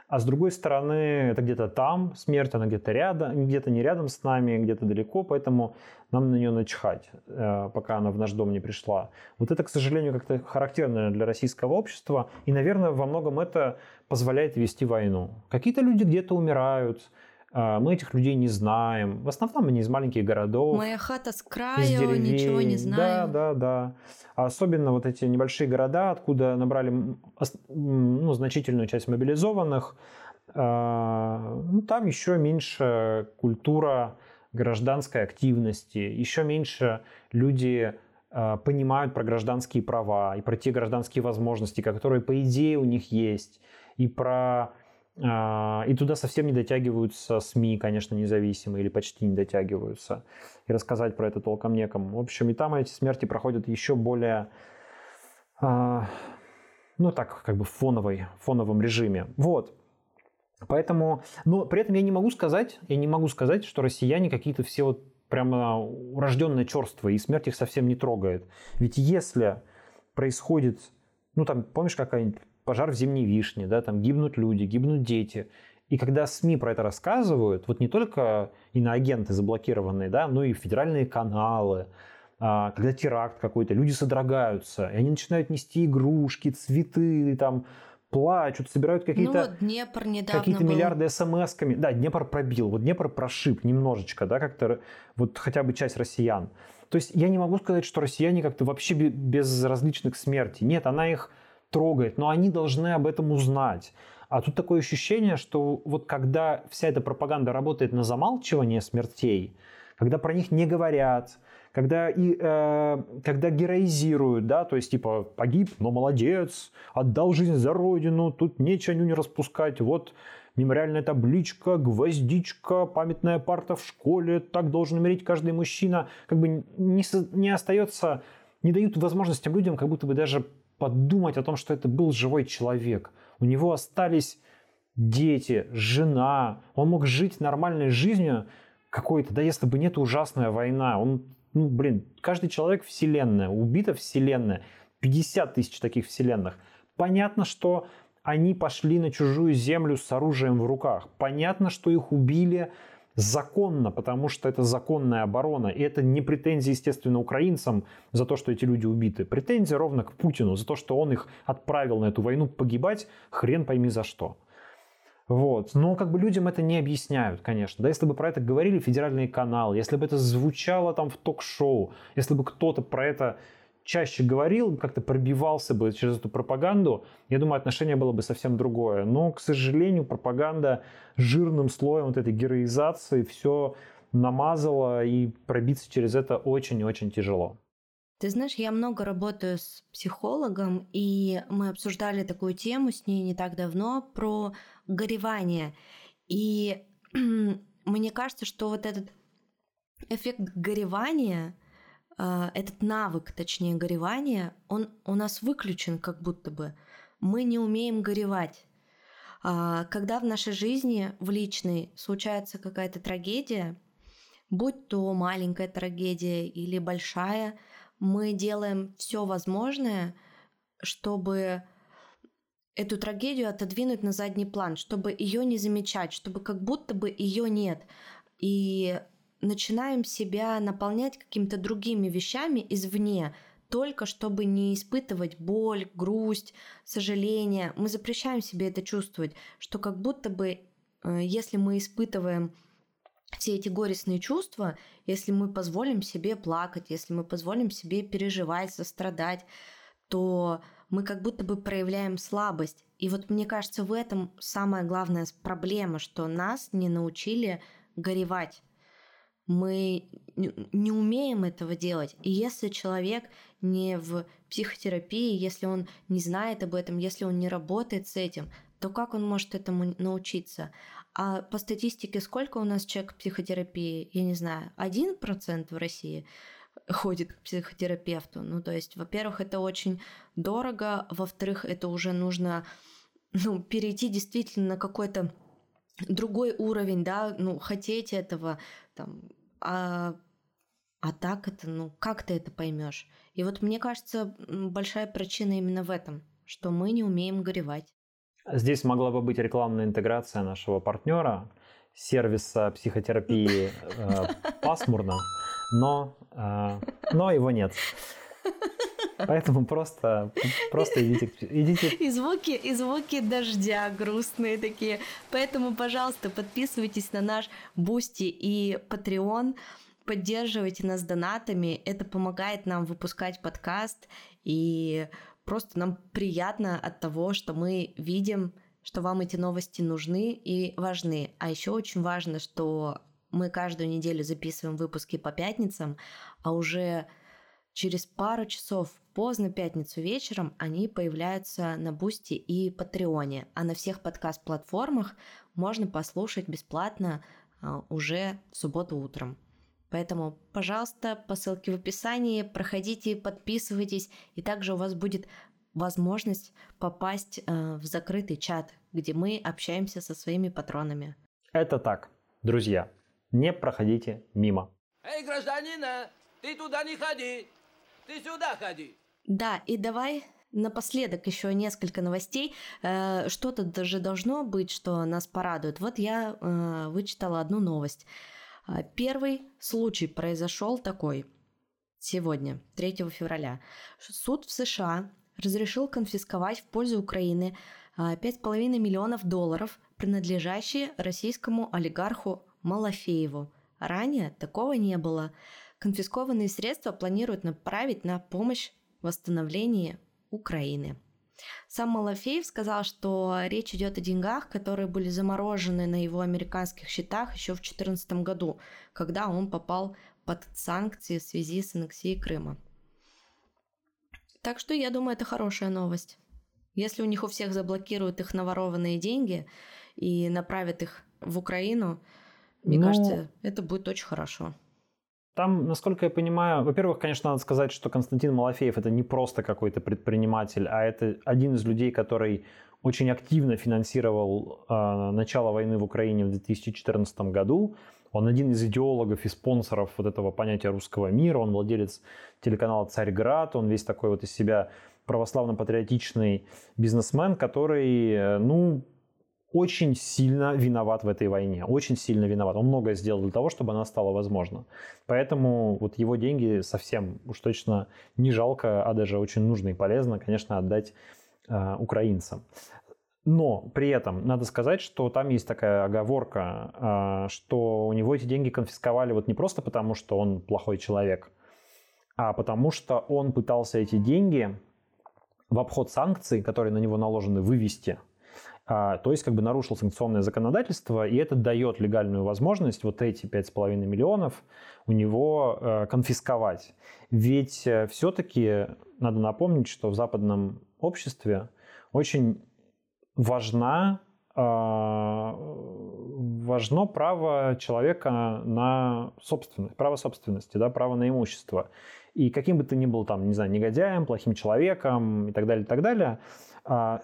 А с другой стороны, это где-то там смерть, она где-то рядом, где-то не рядом с нами, где-то далеко, поэтому нам на нее начхать, э, пока она в наш дом не пришла. Вот это, к сожалению, как-то характерно для российского общества, и, наверное, во многом это позволяет вести войну. Какие-то люди где-то умирают, а, мы этих людей не знаем. В основном они из маленьких городов. Моя хата с краю, ничего не знаю. Да, да, да. А особенно вот эти небольшие города, откуда набрали ну, значительную часть мобилизованных, а, ну, там еще меньше культура гражданской активности, еще меньше люди а, понимают про гражданские права и про те гражданские возможности, которые, по идее, у них есть, и про а, и туда совсем не дотягиваются СМИ, конечно, независимые или почти не дотягиваются. И рассказать про это толком некому. В общем, и там эти смерти проходят еще более, а, ну так, как бы в фоновой, фоновом режиме. Вот. Поэтому, но при этом я не могу сказать, я не могу сказать, что россияне какие-то все вот прямо урожденные черства, и смерть их совсем не трогает. Ведь если происходит, ну там, помнишь, какая-нибудь пожар в зимней вишне, да, там гибнут люди, гибнут дети. И когда СМИ про это рассказывают, вот не только иноагенты заблокированные, да, но и федеральные каналы, а, когда теракт какой-то, люди содрогаются, и они начинают нести игрушки, цветы, там, плачут, собирают какие-то... Ну вот Днепр недавно Какие-то был. миллиарды смс-ками. Да, Днепр пробил. Вот Днепр прошиб немножечко, да, как-то вот хотя бы часть россиян. То есть я не могу сказать, что россияне как-то вообще безразличны к смерти. Нет, она их трогает, но они должны об этом узнать. А тут такое ощущение, что вот когда вся эта пропаганда работает на замалчивание смертей, когда про них не говорят, когда, и, э, когда героизируют, да, то есть типа погиб, но молодец, отдал жизнь за родину, тут нечего не распускать, вот мемориальная табличка, гвоздичка, памятная парта в школе, так должен умереть каждый мужчина, как бы не, не остается, не дают возможность тем людям как будто бы даже подумать о том, что это был живой человек. У него остались дети, жена, он мог жить нормальной жизнью какой-то, да если бы нет ужасная война, он ну, блин, каждый человек вселенная, убита вселенная, 50 тысяч таких вселенных. Понятно, что они пошли на чужую землю с оружием в руках. Понятно, что их убили законно, потому что это законная оборона. И это не претензии, естественно, украинцам за то, что эти люди убиты. Претензии ровно к Путину за то, что он их отправил на эту войну погибать, хрен пойми за что. Вот. Но как бы людям это не объясняют, конечно. Да, если бы про это говорили федеральные каналы, если бы это звучало там в ток-шоу, если бы кто-то про это чаще говорил, как-то пробивался бы через эту пропаганду, я думаю, отношение было бы совсем другое. Но, к сожалению, пропаганда жирным слоем вот этой героизации все намазала, и пробиться через это очень-очень тяжело. Ты знаешь, я много работаю с психологом, и мы обсуждали такую тему с ней не так давно про горевание. И мне кажется, что вот этот эффект горевания, этот навык, точнее, горевания, он у нас выключен как будто бы. Мы не умеем горевать. А, когда в нашей жизни, в личной, случается какая-то трагедия, будь то маленькая трагедия или большая, мы делаем все возможное, чтобы эту трагедию отодвинуть на задний план, чтобы ее не замечать, чтобы как будто бы ее нет. И начинаем себя наполнять какими-то другими вещами извне, только чтобы не испытывать боль, грусть, сожаление. Мы запрещаем себе это чувствовать, что как будто бы, э, если мы испытываем все эти горестные чувства, если мы позволим себе плакать, если мы позволим себе переживать, сострадать, то мы как будто бы проявляем слабость. И вот мне кажется, в этом самая главная проблема, что нас не научили горевать. Мы не умеем этого делать. И если человек не в психотерапии, если он не знает об этом, если он не работает с этим, то как он может этому научиться? А по статистике, сколько у нас человек в психотерапии? Я не знаю, один процент в России ходит к психотерапевту. Ну, то есть, во-первых, это очень дорого, во-вторых, это уже нужно ну, перейти действительно на какой-то другой уровень, да, ну, хотеть этого, там, а, а так это, ну, как ты это поймешь? И вот мне кажется, большая причина именно в этом, что мы не умеем горевать. Здесь могла бы быть рекламная интеграция нашего партнера, сервиса психотерапии э, пасмурно, но, э, но его нет. Поэтому просто, просто идите, идите. И звуки, и звуки дождя грустные такие. Поэтому, пожалуйста, подписывайтесь на наш Boosty и Patreon. Поддерживайте нас донатами. Это помогает нам выпускать подкаст. И Просто нам приятно от того, что мы видим, что вам эти новости нужны и важны. А еще очень важно, что мы каждую неделю записываем выпуски по пятницам, а уже через пару часов поздно пятницу вечером они появляются на Boosty и Patreon е, а на всех подкаст-платформах можно послушать бесплатно а, уже в субботу утром. Поэтому, пожалуйста, по ссылке в описании, проходите, подписывайтесь, и также у вас будет возможность попасть э, в закрытый чат, где мы общаемся со своими патронами. Это так, друзья, не проходите мимо. Эй, гражданин, ты туда не ходи, ты сюда ходи. Да, и давай Напоследок еще несколько новостей. Э, что-то даже должно быть, что нас порадует. Вот я э, вычитала одну новость. Э, первый случай произошел такой сегодня, 3 февраля. Суд в США разрешил конфисковать в пользу Украины 5,5 миллионов долларов, принадлежащие российскому олигарху Малафееву. Ранее такого не было. Конфискованные средства планируют направить на помощь восстановлению Украины. Сам Малафеев сказал, что речь идет о деньгах, которые были заморожены на его американских счетах еще в 2014 году, когда он попал под санкции в связи с аннексией Крыма. Так что я думаю, это хорошая новость. Если у них у всех заблокируют их наворованные деньги и направят их в Украину, мне. Ну, кажется, это будет очень хорошо. Там, насколько я понимаю, во-первых, конечно, надо сказать, что Константин Малафеев это не просто какой-то предприниматель, а это один из людей, который очень активно финансировал э, начало войны в Украине в 2014 году. Он один из идеологов и спонсоров вот этого понятия русского мира. Он владелец телеканала «Царьград». Он весь такой вот из себя православно-патриотичный бизнесмен, который, э, ну, очень сильно виноват в этой войне, очень сильно виноват. Он многое сделал для того, чтобы она стала возможна. Поэтому вот его деньги совсем уж точно не жалко, а даже очень нужно и полезно, конечно, отдать э, украинцам. Но при этом надо сказать, что там есть такая оговорка, э, что у него эти деньги конфисковали вот не просто потому, что он плохой человек, а потому что он пытался эти деньги в обход санкций, которые на него наложены, вывести – то есть как бы нарушил санкционное законодательство, и это дает легальную возможность вот эти 5,5 миллионов у него э, конфисковать. Ведь э, все-таки надо напомнить, что в западном обществе очень важна а, важно право человека на собственность, право собственности, да, право на имущество. И каким бы ты ни был там, не знаю, негодяем, плохим человеком и так далее, и так далее, а,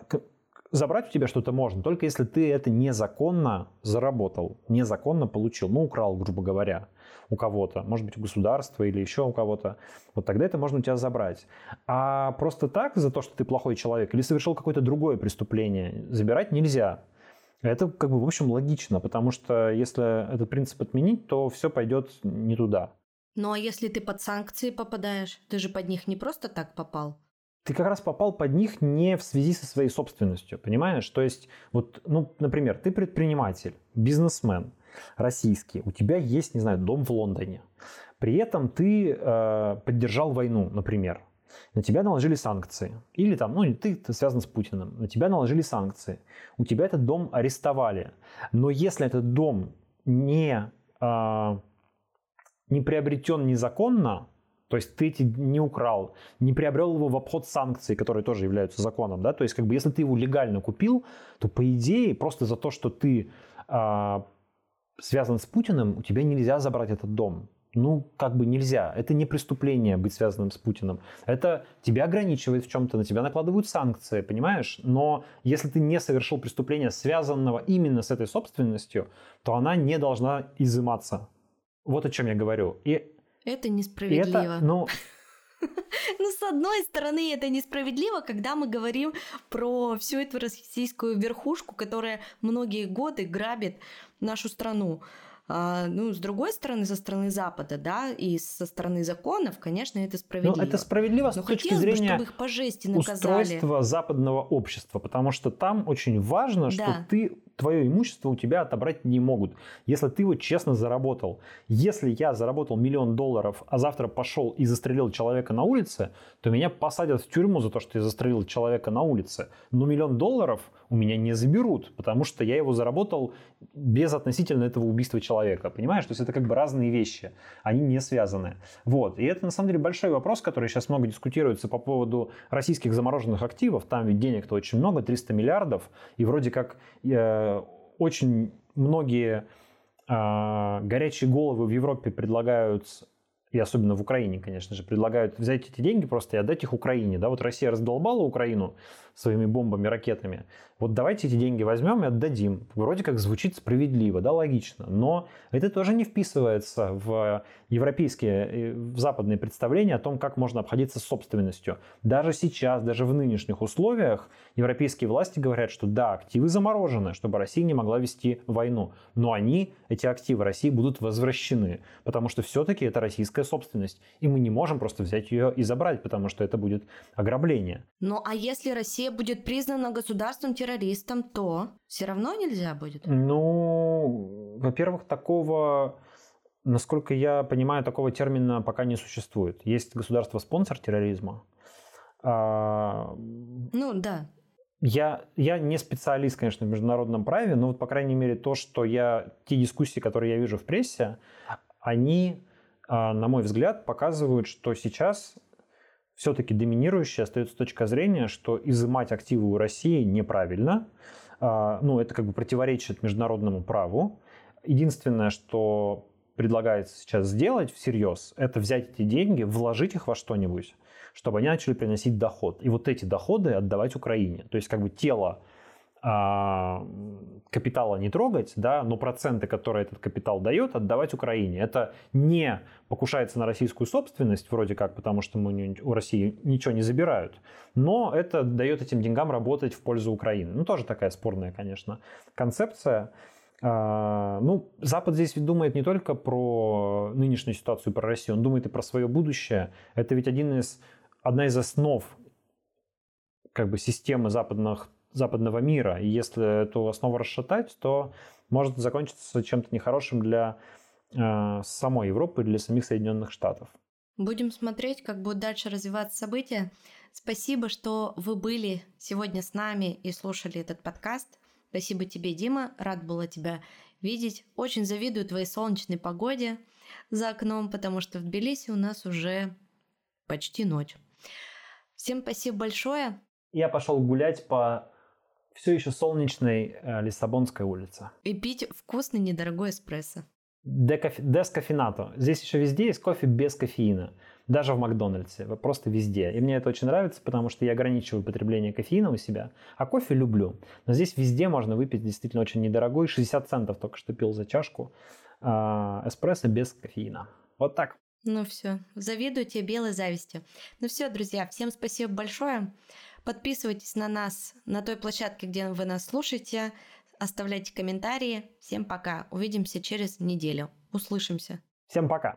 забрать у тебя что-то можно, только если ты это незаконно заработал, незаконно получил, ну, украл, грубо говоря, у кого-то, может быть, у государства или еще у кого-то, вот тогда это можно у тебя забрать. А просто так, за то, что ты плохой человек или совершил какое-то другое преступление, забирать нельзя. Это, как бы, в общем, логично, потому что если этот принцип отменить, то все пойдет не туда. Ну а если ты под санкции попадаешь, ты же под них не просто так попал ты как раз попал под них не в связи со своей собственностью, понимаешь? То есть, вот, ну, например, ты предприниматель, бизнесмен российский, у тебя есть, не знаю, дом в Лондоне. При этом ты э, поддержал войну, например. На тебя наложили санкции. Или там, ну, ты, ты связан с Путиным. На тебя наложили санкции. У тебя этот дом арестовали. Но если этот дом не, э, не приобретен незаконно, то есть ты эти не украл, не приобрел его в обход санкций, которые тоже являются законом, да, то есть как бы если ты его легально купил, то по идее просто за то, что ты э, связан с Путиным, у тебя нельзя забрать этот дом. Ну, как бы нельзя. Это не преступление быть связанным с Путиным. Это тебя ограничивает в чем-то, на тебя накладывают санкции, понимаешь? Но если ты не совершил преступление, связанного именно с этой собственностью, то она не должна изыматься. Вот о чем я говорю. И это несправедливо. Это, ну... ну, с одной стороны, это несправедливо, когда мы говорим про всю эту российскую верхушку, которая многие годы грабит нашу страну. А, ну, с другой стороны, со стороны Запада, да, и со стороны законов, конечно, это справедливо. Ну, это справедливо с Но точки зрения бы, чтобы их по жести наказали. устройства западного общества, потому что там очень важно, что да. ты твое имущество у тебя отобрать не могут, если ты его честно заработал. Если я заработал миллион долларов, а завтра пошел и застрелил человека на улице, то меня посадят в тюрьму за то, что я застрелил человека на улице. Но миллион долларов у меня не заберут, потому что я его заработал без относительно этого убийства человека. Понимаешь? То есть это как бы разные вещи. Они не связаны. Вот. И это на самом деле большой вопрос, который сейчас много дискутируется по поводу российских замороженных активов. Там ведь денег-то очень много, 300 миллиардов. И вроде как э, очень многие э, горячие головы в Европе предлагают и особенно в Украине, конечно же, предлагают взять эти деньги просто и отдать их Украине. Да, вот Россия раздолбала Украину, своими бомбами, ракетами. Вот давайте эти деньги возьмем и отдадим. Вроде как звучит справедливо, да, логично. Но это тоже не вписывается в европейские, э, в западные представления о том, как можно обходиться собственностью. Даже сейчас, даже в нынешних условиях европейские власти говорят, что да, активы заморожены, чтобы Россия не могла вести войну. Но они, эти активы России, будут возвращены. Потому что все-таки это российская собственность. И мы не можем просто взять ее и забрать, потому что это будет ограбление. Ну а если Россия будет признана государством террористом, то все равно нельзя будет? Ну, во-первых, такого, насколько я понимаю, такого термина пока не существует. Есть государство-спонсор терроризма. А... Ну, да. Я, я не специалист, конечно, в международном праве, но вот, по крайней мере, то, что я, те дискуссии, которые я вижу в прессе, они, а, на мой взгляд, показывают, что сейчас все-таки доминирующей остается точка зрения, что изымать активы у России неправильно. А, ну, это как бы противоречит международному праву. Единственное, что предлагается сейчас сделать всерьез, это взять эти деньги, вложить их во что-нибудь, чтобы они начали приносить доход. И вот эти доходы отдавать Украине. То есть как бы тело капитала не трогать, да, но проценты, которые этот капитал дает, отдавать Украине. Это не покушается на российскую собственность, вроде как, потому что мы у России ничего не забирают, но это дает этим деньгам работать в пользу Украины. Ну, тоже такая спорная, конечно, концепция. А, ну, Запад здесь думает не только про нынешнюю ситуацию, про Россию, он думает и про свое будущее. Это ведь один из, одна из основ как бы системы западных западного мира. И если эту основу расшатать, то может закончиться чем-то нехорошим для э, самой Европы для самих Соединенных Штатов. Будем смотреть, как будут дальше развиваться события. Спасибо, что вы были сегодня с нами и слушали этот подкаст. Спасибо тебе, Дима. Рад была тебя видеть. Очень завидую твоей солнечной погоде за окном, потому что в Тбилиси у нас уже почти ночь. Всем спасибо большое. Я пошел гулять по все еще солнечной э, Лиссабонской улице. И пить вкусный недорогой эспрессо. Дескофинато. Здесь еще везде есть кофе без кофеина. Даже в Макдональдсе. Просто везде. И мне это очень нравится, потому что я ограничиваю потребление кофеина у себя. А кофе люблю. Но здесь везде можно выпить действительно очень недорогой. 60 центов только что пил за чашку э, эспрессо без кофеина. Вот так. Ну все, завидую тебе белой завистью. Ну все, друзья, всем спасибо большое. Подписывайтесь на нас на той площадке, где вы нас слушаете. Оставляйте комментарии. Всем пока. Увидимся через неделю. Услышимся. Всем пока.